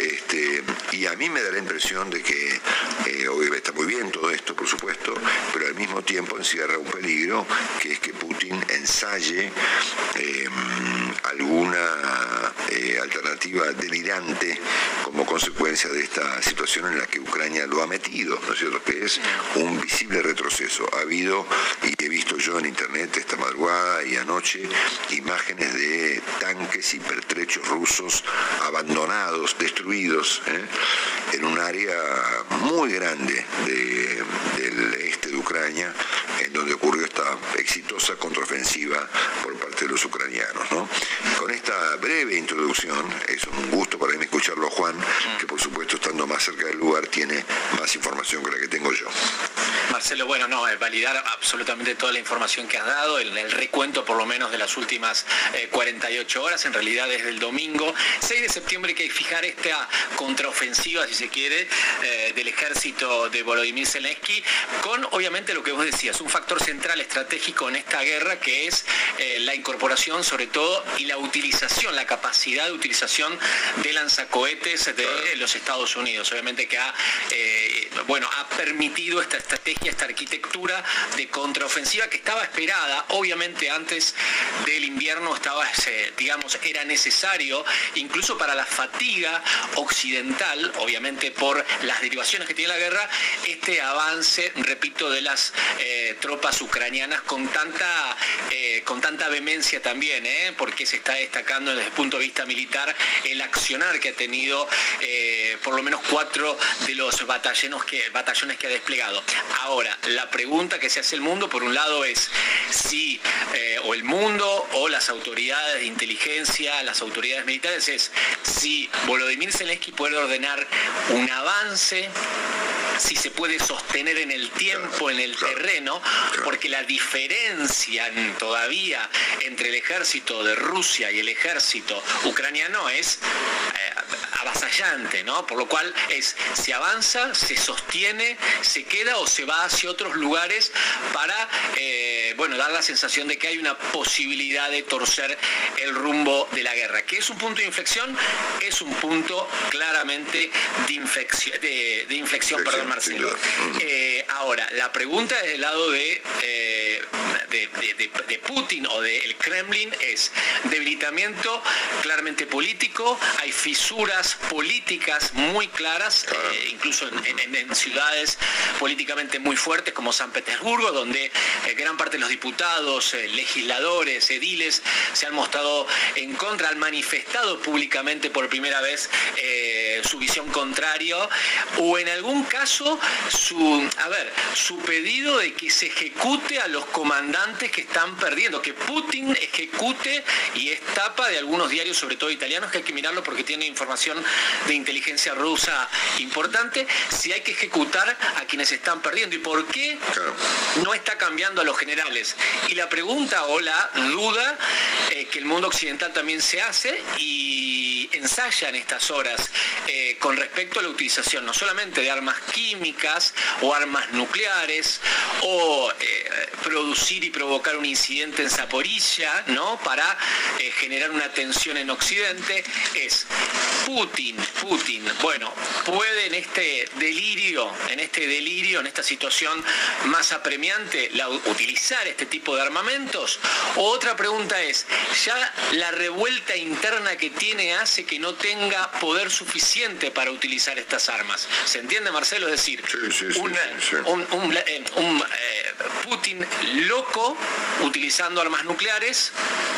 Este, y a mí me da la impresión de que eh, hoy está muy bien todo esto, por supuesto, pero al mismo tiempo encierra un peligro, que es que Putin em, alguna eh, alternativa delirante como consecuencia de esta situación en la que Ucrania lo ha metido, ¿no es cierto? Que es un visible retroceso. Ha habido, y he visto yo en internet esta madrugada y anoche, imágenes de tanques y pertrechos rusos abandonados, destruidos, ¿eh? en un área muy grande del este de Ucrania, en donde ocurrió esta exitosa contraofensiva por parte de los ucranianos. Con esta breve introducción, es un gusto para mí escucharlo Juan, que por supuesto estando más cerca del lugar tiene más información que la que tengo yo. Marcelo, bueno, no, validar absolutamente toda la información que has dado, el, el recuento por lo menos de las últimas 48 eh, horas, en realidad desde el domingo 6 de septiembre que hay que fijar esta contraofensiva, si se quiere, eh, del ejército de Volodymyr Zelensky, con obviamente lo que vos decías, un factor central estratégico en esta guerra que es eh, la incorporación sobre todo y la utilización, la capacidad de utilización de lanzacohetes de los Estados Unidos. Obviamente que ha, bueno, ha permitido esta estrategia, esta arquitectura de contraofensiva que estaba esperada, obviamente antes del invierno estaba, digamos, era necesario, incluso para la fatiga occidental, obviamente por las derivaciones que tiene la guerra, este avance, repito, de las eh, tropas ucranianas con tanta, eh, con tanta vehemencia también, ¿eh? porque se está destacando desde el punto de vista militar el accionar que ha tenido por lo menos cuatro de los batallones que, batallones que ha desplegado. Ahora, la pregunta que se hace el mundo, por un lado, es si o el mundo o las autoridades de inteligencia, las autoridades militares, es si Volodymyr Zelensky puede ordenar un avance si se puede sostener en el tiempo, en el terreno, porque la diferencia todavía entre el ejército de Rusia y el ejército ucraniano es eh, avasallante, ¿no? Por lo cual es, se avanza, se sostiene, se queda o se va hacia otros lugares para, eh, bueno, dar la sensación de que hay una posibilidad de torcer el rumbo de la guerra. ¿Qué es un punto de inflexión? Es un punto claramente de, inflexión, de, inflexión, perdón, Marcelo. Eh, ahora, la pregunta desde el lado de, eh, de, Putin o del Kremlin es debilitamiento claramente político, hay fisuras políticas muy claras, eh, incluso en, ciudades políticamente muy fuertes como San Petersburgo, donde gran parte de los diputados, legisladores, ediles se han mostrado en contra, han manifestado públicamente por primera vez su visión contrario o en algún caso su, a ver, su pedido de que se ejecute a los comandantes que están perdiendo, que Putin ejecute y es tapa de algunos diarios, sobre todo italianos, que hay que mirarlo porque tiene información de inteligencia rusa importante, si hay ejecutar a quienes están perdiendo y por qué no está cambiando a los generales. Y la pregunta o la duda eh, que el mundo occidental también se hace y y ensaya en estas horas eh, con respecto a la utilización no solamente de armas químicas o armas nucleares o eh, producir y provocar un incidente en Zaporilla, ¿no? Para eh, generar una tensión en Occidente, es Putin, Putin, bueno, puede en este delirio, en este delirio, en esta situación más apremiante, utilizar este tipo de armamentos? O otra pregunta es, ¿ya la revuelta interna que tiene hace que no tenga poder suficiente para utilizar estas armas? ¿Se entiende, Marcelo? Es decir, un, eh, eh, Putin loco utilizando armas nucleares,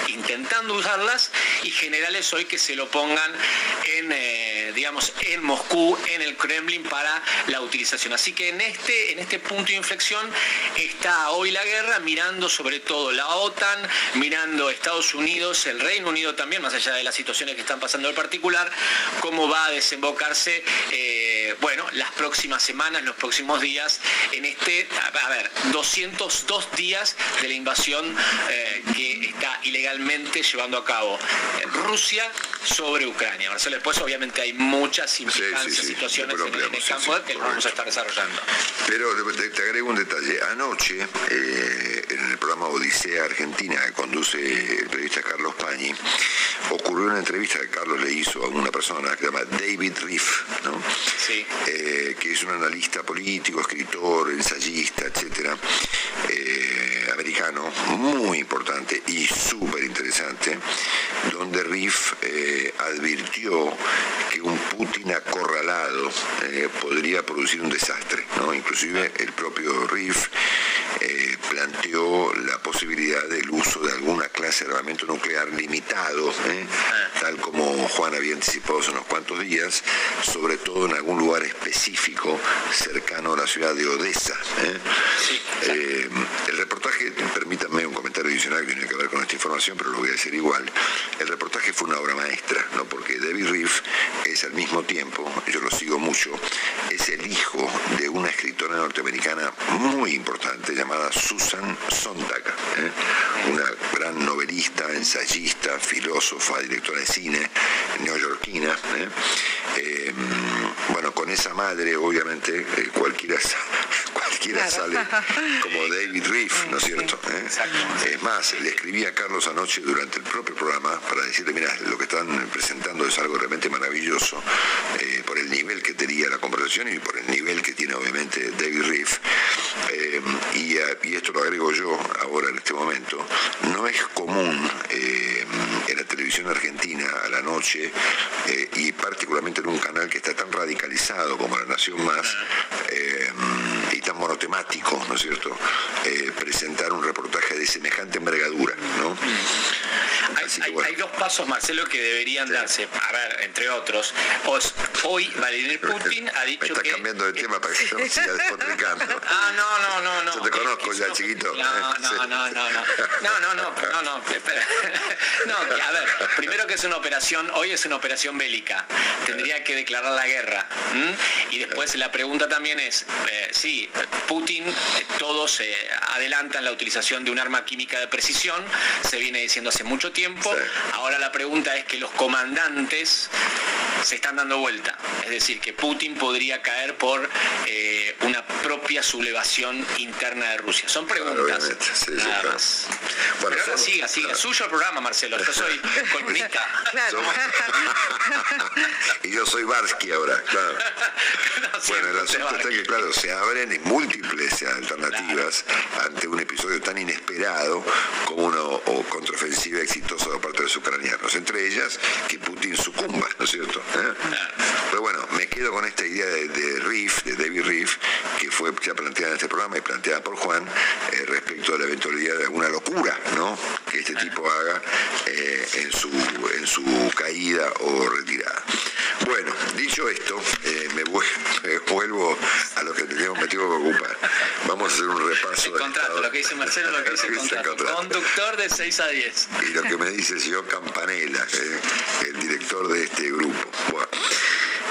intentando usarlas, y generales hoy que se lo pongan en, eh, digamos, en Moscú, en el Kremlin, para la utilización. Así que en este, en este punto de inflexión está hoy la guerra, mirando sobre todo la OTAN, mirando Estados Unidos, el Reino Unido también, más allá de las situaciones que están pasando en particular, cómo va a desembocarse, eh, bueno, las próximas semanas, los próximos días, en este, a ver, 202 días de la invasión eh, que está ilegalmente llevando a cabo Rusia sobre Ucrania. Marcelo, después obviamente hay muchas implicancias, situaciones en, el campo que vamos a estar desarrollando. Pero te, agrego un detalle. Anoche, eh, en el programa Odisea Argentina que conduce el periodista Carlos Pañi, ocurrió una entrevista que Carlos le hizo a una persona que se llama David Riff, eh, que es un analista político, escritor, ensayista, etcétera, eh, americano, muy importante y súper interesante, donde Riff advirtió que un Putin acorralado podría producir un desastre, ¿no? inclusive el propio Riff eh, planteó la posibilidad del uso de alguna clase de armamento nuclear limitado, ¿eh? tal como Juan había anticipado hace unos cuantos días, sobre todo en algún lugar específico cercano a la ciudad de Odessa. ¿eh? el reportaje, permítanme un comentario adicional que tiene que ver con esta información, pero lo voy a decir igual. El reportaje fue una obra maestra, ¿no? porque David Riff es al mismo tiempo, yo lo sigo mucho, es el hijo de una escritora norteamericana muy importante llamada Susan Sontag, ¿eh? una gran novelista, ensayista, filósofa, directora de cine neoyorquina. ¿eh? Eh, bueno, con esa madre, obviamente, cualquiera, cualquiera sale como David Riff, ¿no es cierto? Es más, le escribí a Carlos anoche durante el propio programa para decirle, mira, lo que están presentando es algo realmente maravilloso por el nivel que tenía la conversación y por el nivel que tiene obviamente David Riff. y y esto lo agrego yo ahora en este momento, no es común eh, televisión argentina a la noche eh, y particularmente en un canal que está tan radicalizado como La Nación Más eh, y tan monotemático, ¿no es cierto?, presentar un reportaje de semejante envergadura, ¿no? Hay, dos pasos, Marcelo, que deberían darse. A ver, entre otros. hoy Vladimir Putin ha dicho Me está cambiando de tema para que yo no siga despotricando. Ah, no, no, no, no. Yo te conozco ya, chiquito. No, no, no, no, no. No, no, no, no, no, espera. No, a ver, primero que es una operación, hoy es una operación bélica. Tendría que declarar la guerra. Y después la pregunta también es, eh, sí, Putin, eh, todos eh, adelantan la utilización de un arma química de precisión, se viene diciendo hace mucho tiempo. Ahora la pregunta es que los comandantes se están dando vuelta. Es decir, que Putin podría caer por eh, una propia sublevación interna de Rusia. Son preguntas. nada más. Bueno, Pero siga, siga. Suyo el programa, Marcelo. Yo soy columnista. y yo soy Barsky ahora, claro. bueno, el asunto está que, claro, se abren múltiples alternativas ante un episodio tan inesperado como una contraofensiva exitosa de parte de los ucranianos. Entre ellas, que Putin sucumba, ¿no es cierto? Pero bueno, me quedo con esta idea de, Riff, de David Riff, que fue ya planteada en este programa y planteada por Juan, eh, respecto a la eventualidad de alguna locura, ¿no? Que este tipo haga eh, en, su, en su caída o retirada. Bueno, dicho esto, me, vuelvo a lo que teníamos metido que ocupar. Vamos a hacer un repaso. El contrato, lo que dice Marcelo, lo que dice el contrato. Conductor de 6 a 10. Y lo que me dice el señor Campanella, el director de este grupo.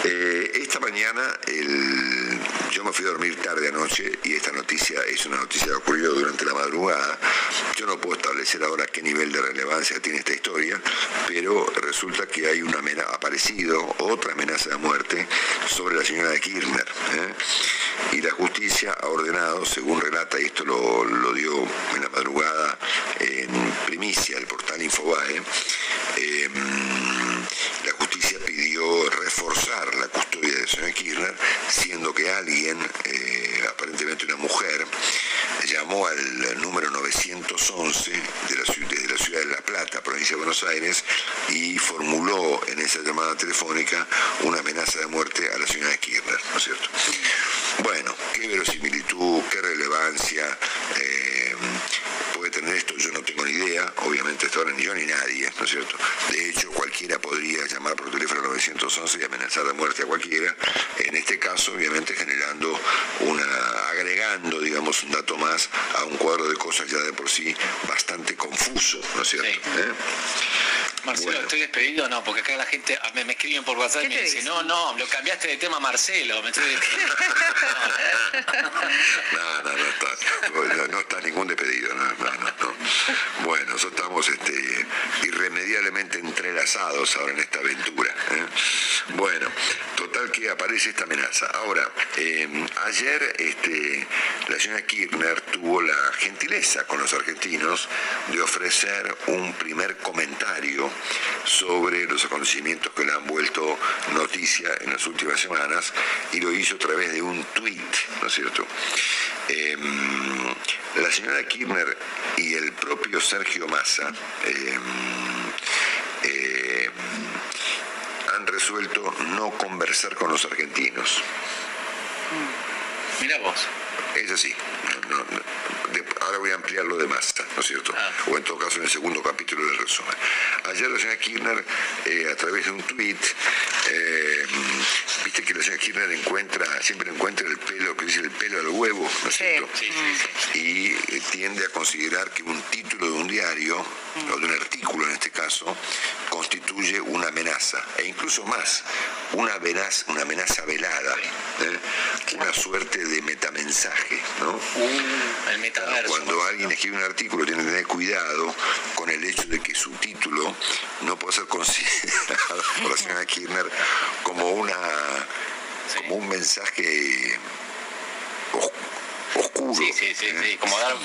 Eh, esta mañana el yo me fui a dormir tarde anoche y esta noticia es una noticia que ocurrió durante la madrugada. Yo no puedo establecer ahora qué nivel de relevancia tiene esta historia, pero resulta que hay una amenaza, aparecido otra amenaza de muerte sobre la señora de Kirchner. ¿eh? Y la justicia ha ordenado, según relata, y esto lo, lo dio en la madrugada en primicia el portal Infobae, eh, la justicia pidió reforzar la custodia de señora Kirchner, siendo que alguien, eh, aparentemente una mujer, llamó al número 911 de la, ciudad de La Plata, provincia de Buenos Aires, y formuló en esa llamada telefónica una amenaza de muerte a la señora Kirchner, ¿no es cierto? Bueno, qué verosimilitud, qué relevancia. Eh, puede tener esto, yo no tengo ni idea, obviamente esto ahora ni yo ni nadie, ¿no es cierto? De hecho, cualquiera podría llamar por teléfono 911 y amenazar de muerte a cualquiera, en este caso, obviamente, generando una, agregando, digamos, un dato más a un cuadro de cosas ya de por sí bastante confuso, ¿no es cierto? ¿Eh? Marcelo, ¿estoy despedido? No, porque acá la gente me, me escriben por WhatsApp y me dicen, no, no, lo cambiaste de tema Marcelo. Me estoy... no, no, no está, no, no está ningún despedido, no, no, no. Bueno, nosotros estamos este, irremediablemente entrelazados ahora en esta aventura. ¿eh? Bueno, total que aparece esta amenaza. Ahora, eh, ayer este, la señora Kirchner tuvo la gentileza con los argentinos de ofrecer un primer comentario sobre los acontecimientos que le han vuelto noticia en las últimas semanas y lo hizo a través de un tuit, ¿no es cierto? Eh, la señora Kirchner y el propio Sergio Massa eh, eh, han resuelto no conversar con los argentinos. Mira vos. Es así. No, no, de, ahora voy a ampliar lo de Massa, ¿no es cierto? Ah. O en todo caso en el segundo capítulo del resumen. Ayer la señora Kirchner, eh, a través de un tuit, eh, viste que la señora Kirchner encuentra, siempre encuentra el pelo, que dice el pelo al huevo, ¿no es cierto? Sí, sí, y eh, tiende a considerar que un título de un diario, mm. o de un artículo en este caso, constituye una amenaza, e incluso más, una, venaz, una amenaza velada, ¿eh? una suerte de metamensaje, ¿no? Uh, el metaverso. Cuando alguien escribe un artículo tiene que tener cuidado con el hecho de que su título no puede ser considerado por la señora Kirchner como una como un mensaje oscuro. Sí, sí, sí, sí. como dar,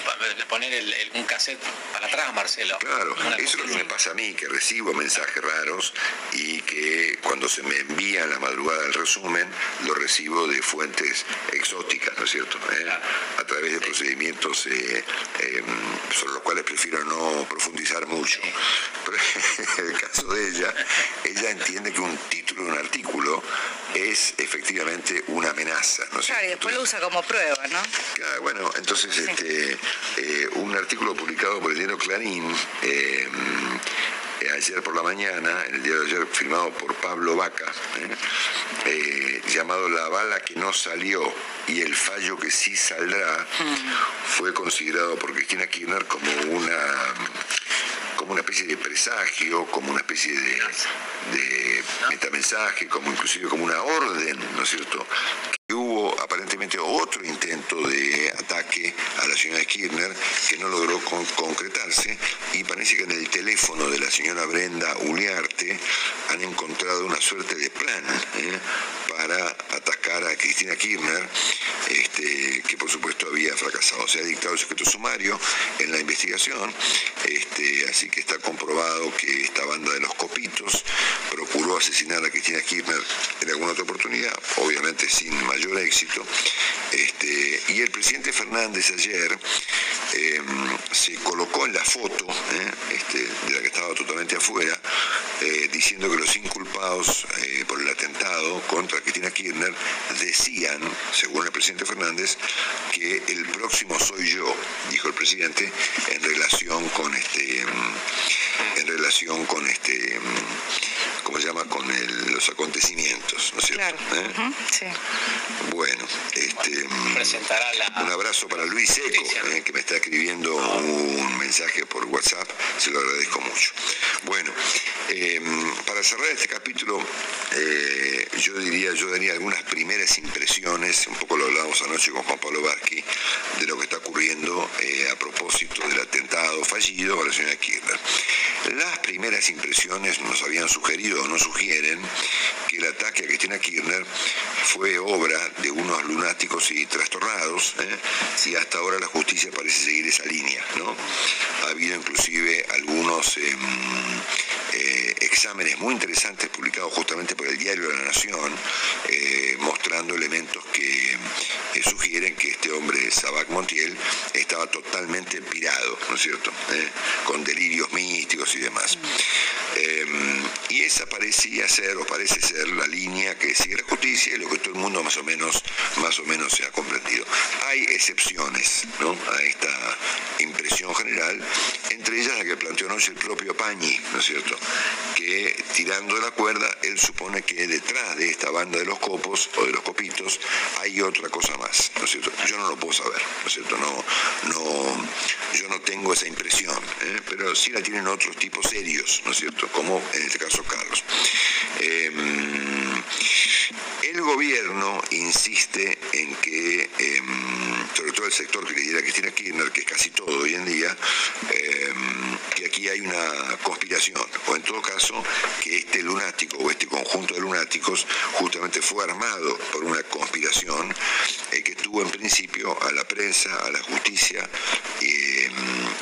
poner el, el, un cassette para atrás, Marcelo. Claro, eso es lo que me pasa a mí, que recibo mensajes raros y que cuando se me envía en la madrugada el resumen, lo recibo de fuentes exóticas, ¿no es cierto? ¿Eh? A través de procedimientos eh, eh, sobre los cuales prefiero no profundizar mucho. Pero en el caso de ella, ella entiende que un título de un artículo es efectivamente una amenaza. ¿no es claro, y después lo usa como prueba, ¿no? Claro, bueno, entonces este, eh, un artículo publicado por el diario Clarín eh, ayer por la mañana, en el día de ayer firmado por Pablo Vaca, eh, llamado La bala que no salió y el fallo que sí saldrá, fue considerado por Cristina Kirchner como una como una especie de presagio, como una especie de, de metamensaje, como inclusive como una orden, ¿no es cierto? Hubo aparentemente otro intento de ataque a la señora Kirchner que no logró con, concretarse y parece que en el teléfono de la señora Brenda Uliarte han encontrado una suerte de plan ¿eh? para atacar a Cristina Kirchner, este, que por supuesto había fracasado. Se ha dictado el secreto sumario en la investigación, este, así que está comprobado que esta banda de los copitos procuró asesinar a Cristina Kirchner en alguna otra oportunidad, obviamente sin mayor éxito. Este, y el presidente Fernández ayer eh, se colocó en la foto, eh, este, de la que estaba totalmente afuera, eh, diciendo que los inculpados eh, por el atentado contra Cristina Kirchner decían, según el presidente Fernández, que el próximo soy yo, dijo el presidente, en relación con este en relación con este como se llama, con los acontecimientos, ¿no es cierto? Claro. Sí. Bueno, este, Presentará la... un abrazo para Luis Seco, eh, que me está escribiendo un mensaje por WhatsApp, se lo agradezco mucho. Bueno, eh, para cerrar este capítulo, eh, yo diría, yo daría algunas primeras impresiones, un poco lo hablábamos anoche con Juan Pablo Vázquez, de lo que está ocurriendo a propósito del atentado fallido a la señora Kirchner. Las primeras impresiones nos habían sugerido o nos sugieren que el ataque a Cristina Kirchner fue obra de unos lunáticos trastornados, ¿eh? y hasta ahora la justicia parece seguir esa línea. ¿no? Ha habido inclusive algunos em, eh, exámenes muy interesantes publicados justamente por el diario de la Nación, eh, mostrando elementos que sugieren que este hombre, Sabac Montiel, estaba totalmente pirado, ¿no es cierto? Con delirios místicos y demás. Em, y esa parecía ser, o parece ser, la línea que sigue la justicia y lo que todo el mundo más o menos, más o menos se ha comprendido. Hay excepciones a esta impresión general, entre ellas la que planteó el propio Pañi, ¿no es cierto? Que tirando la cuerda, él supone que detrás de esta banda de los copos o de los copitos hay otra cosa más, ¿no es cierto? Yo no lo puedo saber, ¿no es cierto? No, no, yo no tengo esa impresión, ¿eh? pero sí la tienen otros tipos serios, ¿no es cierto? Como en este caso Carlos. Em, el gobierno insiste en que, em, sobre todo el sector que lidera Cristina Kirchner, que es casi todo hoy en día, em, que aquí hay una conspiración, o en todo caso, que este lunático o este conjunto de lunáticos justamente fue armado por una conspiración eh, que tuvo en principio a la prensa, a la justicia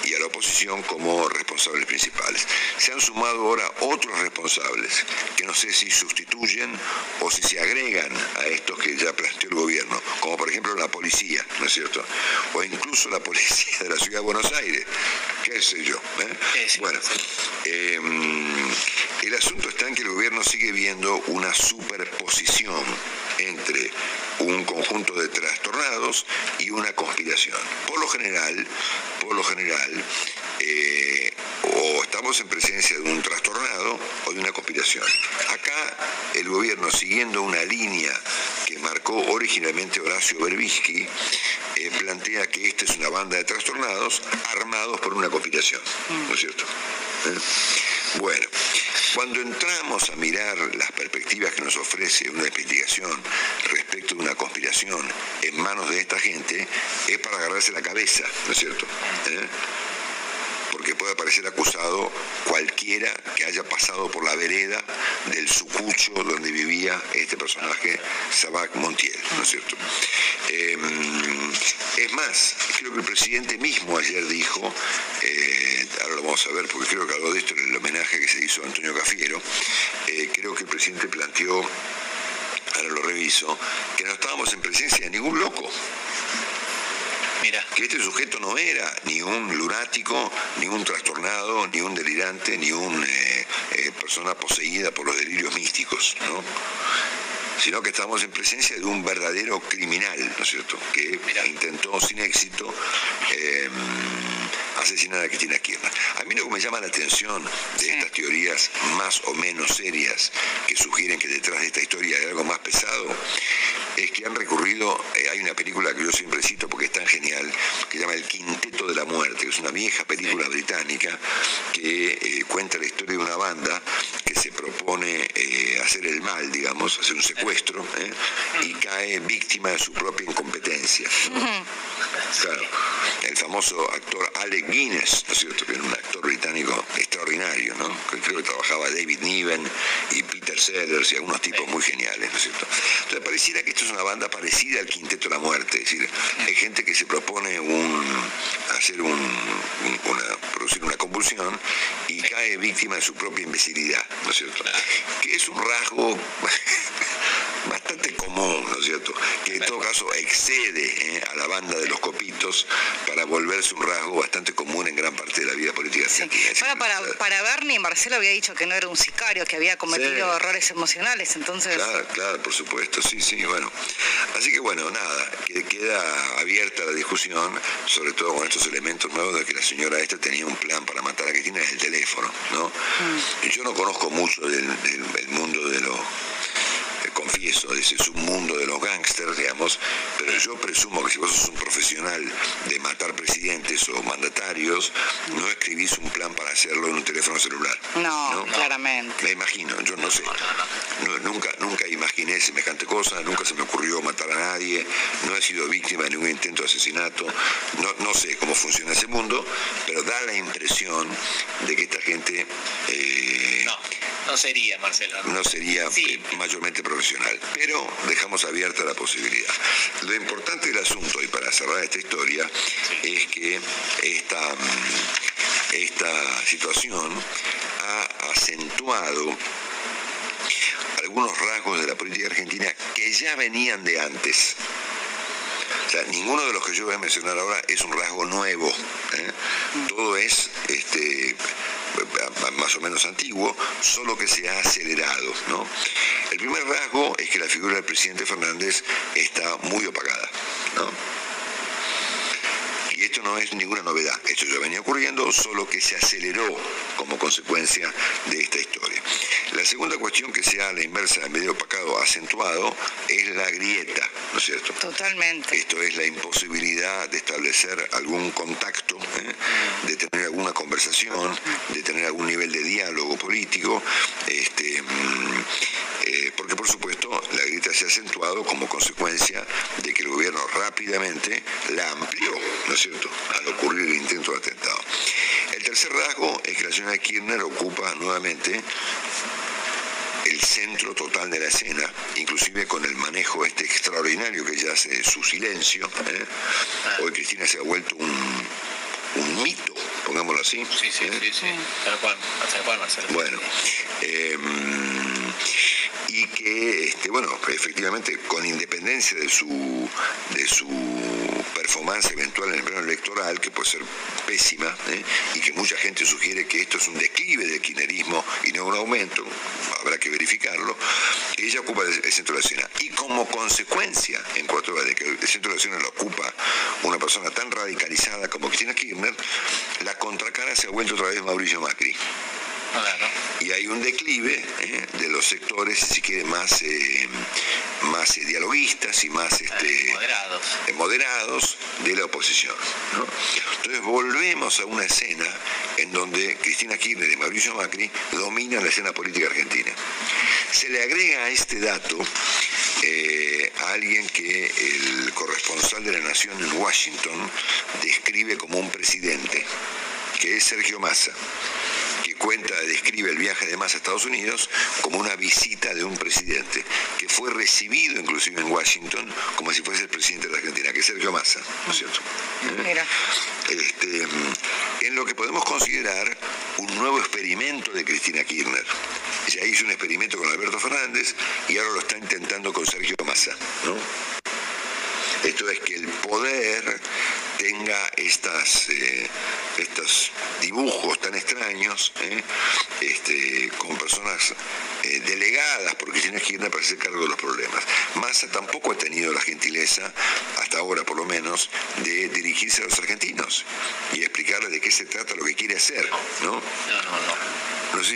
y a la oposición como responsables principales. Se han sumado ahora otros responsables, que no sé si sustituyen o si se agregan a estos que ya planteó el gobierno, como por ejemplo la policía, ¿no es cierto? O incluso la policía de la ciudad de Buenos Aires, qué sé yo. ¿eh? Bueno, em, el asunto está en que el gobierno sigue viendo una superposición entre un conjunto de trastornados y una conspiración. Por lo general, por lo general, eh, o estamos en presencia de un trastornado o de una conspiración. Acá el gobierno, siguiendo una línea que marcó originalmente Horacio Berbisky, eh, plantea que esta es una banda de trastornados armados por una conspiración, ¿no es cierto? ¿Eh? Bueno, cuando entramos a mirar las perspectivas que nos ofrece una investigación respecto de una conspiración en manos de esta gente, es para agarrarse la cabeza, ¿no es cierto? Porque puede aparecer acusado cualquiera que haya pasado por la vereda del sucucho donde vivía este personaje, Sabac Montiel, ¿no es cierto? Em, es más, creo que el presidente mismo ayer dijo, eh, ahora lo vamos a ver porque creo que habló de esto en el homenaje que se hizo a Antonio Cafiero, eh, creo que el presidente planteó, ahora lo reviso, que no estábamos en presencia de ningún loco. Que este sujeto no era ni un lunático, ni un trastornado, ni un delirante, ni una eh, eh, persona poseída por los delirios místicos, ¿no? sino que estamos en presencia de un verdadero criminal, ¿no es cierto?, que intentó sin éxito em, asesinar a Cristina Kirchner. A mí lo que me llama la atención de estas teorías más o menos serias que sugieren que detrás de esta historia hay algo más pesado, es que han recurrido, eh, hay una película que yo siempre cito porque es tan genial, que se llama El Quinteto de la Muerte, que es una vieja película británica que eh, cuenta la historia de una banda que se propone eh, hacer el mal, digamos, hacer un secuestro, y cae víctima de su propia incompetencia. Claro, el famoso actor Alec Guinness, ¿no es cierto?, que era un actor británico extraordinario, ¿no? Creo que trabajaba David Niven y Peter Sellers y algunos tipos muy geniales, ¿no es cierto? Entonces pareciera que esto es una banda parecida al Quinteto de la Muerte, es decir, hay gente que se propone un, hacer un, una, producir una convulsión y cae víctima de su propia imbecilidad, ¿no es cierto? Que es un rasgo bastante común, ¿no es cierto? Que en todo caso excede ¿eh? a la banda de los copitos para volverse un rasgo bastante común en gran parte de la vida política. Ahora, para, para Bernie, Marcelo había dicho que no era un sicario, que había cometido errores emocionales, entonces... Claro, claro, por supuesto, sí, sí, bueno. Así que bueno, nada, queda abierta la discusión, sobre todo con estos elementos nuevos de que la señora esta tenía un plan para matar a Cristina en el teléfono, ¿no? Mm. Yo no conozco mucho del, del mundo de los confieso, ese es un mundo de los gángsters, digamos, pero yo presumo que si vos sos un profesional de matar presidentes o mandatarios, no escribís un plan para hacerlo en un teléfono celular. No, claramente. Me imagino, yo no sé. nunca, nunca imaginé semejante cosa, nunca se me ocurrió matar a nadie, no he sido víctima de ningún intento de asesinato, no, no sé cómo funciona ese mundo, pero da la impresión de que esta gente... Eh, no, no sería, Marcelo. No sería eh, mayormente profesional, pero dejamos abierta la posibilidad. Lo importante del asunto, y para cerrar esta historia, es que esta, mm, esta situación ha acentuado algunos rasgos de la política argentina que ya venían de antes. O sea, ninguno de los que yo voy a mencionar ahora es un rasgo nuevo. ¿eh? Todo es este, más o menos antiguo, solo que se ha acelerado. ¿no? El primer rasgo es que la figura del presidente Fernández está muy opacada. ¿no? Y esto no es ninguna novedad, esto ya venía ocurriendo, solo que se aceleró como consecuencia de esta historia. La segunda cuestión que se ha a la inversa en medio opacado acentuado es la grieta, ¿no es cierto? Totalmente. Esto es la imposibilidad de establecer algún contacto, ¿eh? de tener alguna conversación, de tener algún nivel de diálogo político, este, mm, eh, porque por supuesto la grieta se ha acentuado como consecuencia de que el gobierno rápidamente la amplió, ¿no es cierto?, al ocurrir el intento de atentado. El tercer rasgo es que la señora Kirchner ocupa nuevamente el centro total de la escena, inclusive con el manejo este extraordinario que ella hace de su silencio. ¿eh? Hoy Cristina se ha vuelto un, un mito, pongámoslo así. Sí, sí, ¿eh? sí, sí. Tal cual, tal cual, Marcelo. Bueno. Eh, y que, este, bueno, efectivamente, con independencia de su, de su performance eventual en el plano electoral, que puede ser pésima, ¿eh? y que mucha gente sugiere que esto es un declive del kirchnerismo y no un aumento, habrá que verificarlo, ella ocupa el centro de la escena. Y como consecuencia, en cuatro horas de que el centro de la escena lo ocupa una persona tan radicalizada como Cristina Kirchner, la contracara se ha vuelto otra vez Mauricio Macri. Hay un declive eh, de los sectores, si quiere, más, eh, más eh, dialoguistas y más este, moderados. de la oposición. Entonces volvemos a una escena en donde Cristina Kirchner y Mauricio Macri dominan la escena política argentina. Se le agrega a este dato a alguien que el corresponsal de la Nación en Washington describe como un presidente, que es Sergio Massa cuenta, describe el viaje de Massa a Estados Unidos como una visita de un presidente, que fue recibido inclusive en Washington como si fuese el presidente de la Argentina, que es Sergio Massa, ¿no es cierto? Mira. Este, en lo que podemos considerar un nuevo experimento de Cristina Kirchner. Ya hizo un experimento con Alberto Fernández y ahora lo está intentando con Sergio Massa, ¿no? Esto es que el poder tenga estas, eh, estos dibujos tan extraños, eh, este, con personas eh, delegadas por Cristina Kirchner para hacer cargo de los problemas. Massa tampoco ha tenido la gentileza, hasta ahora por lo menos, de dirigirse a los argentinos y explicarles de qué se trata lo que quiere hacer, ¿no? No, no, no.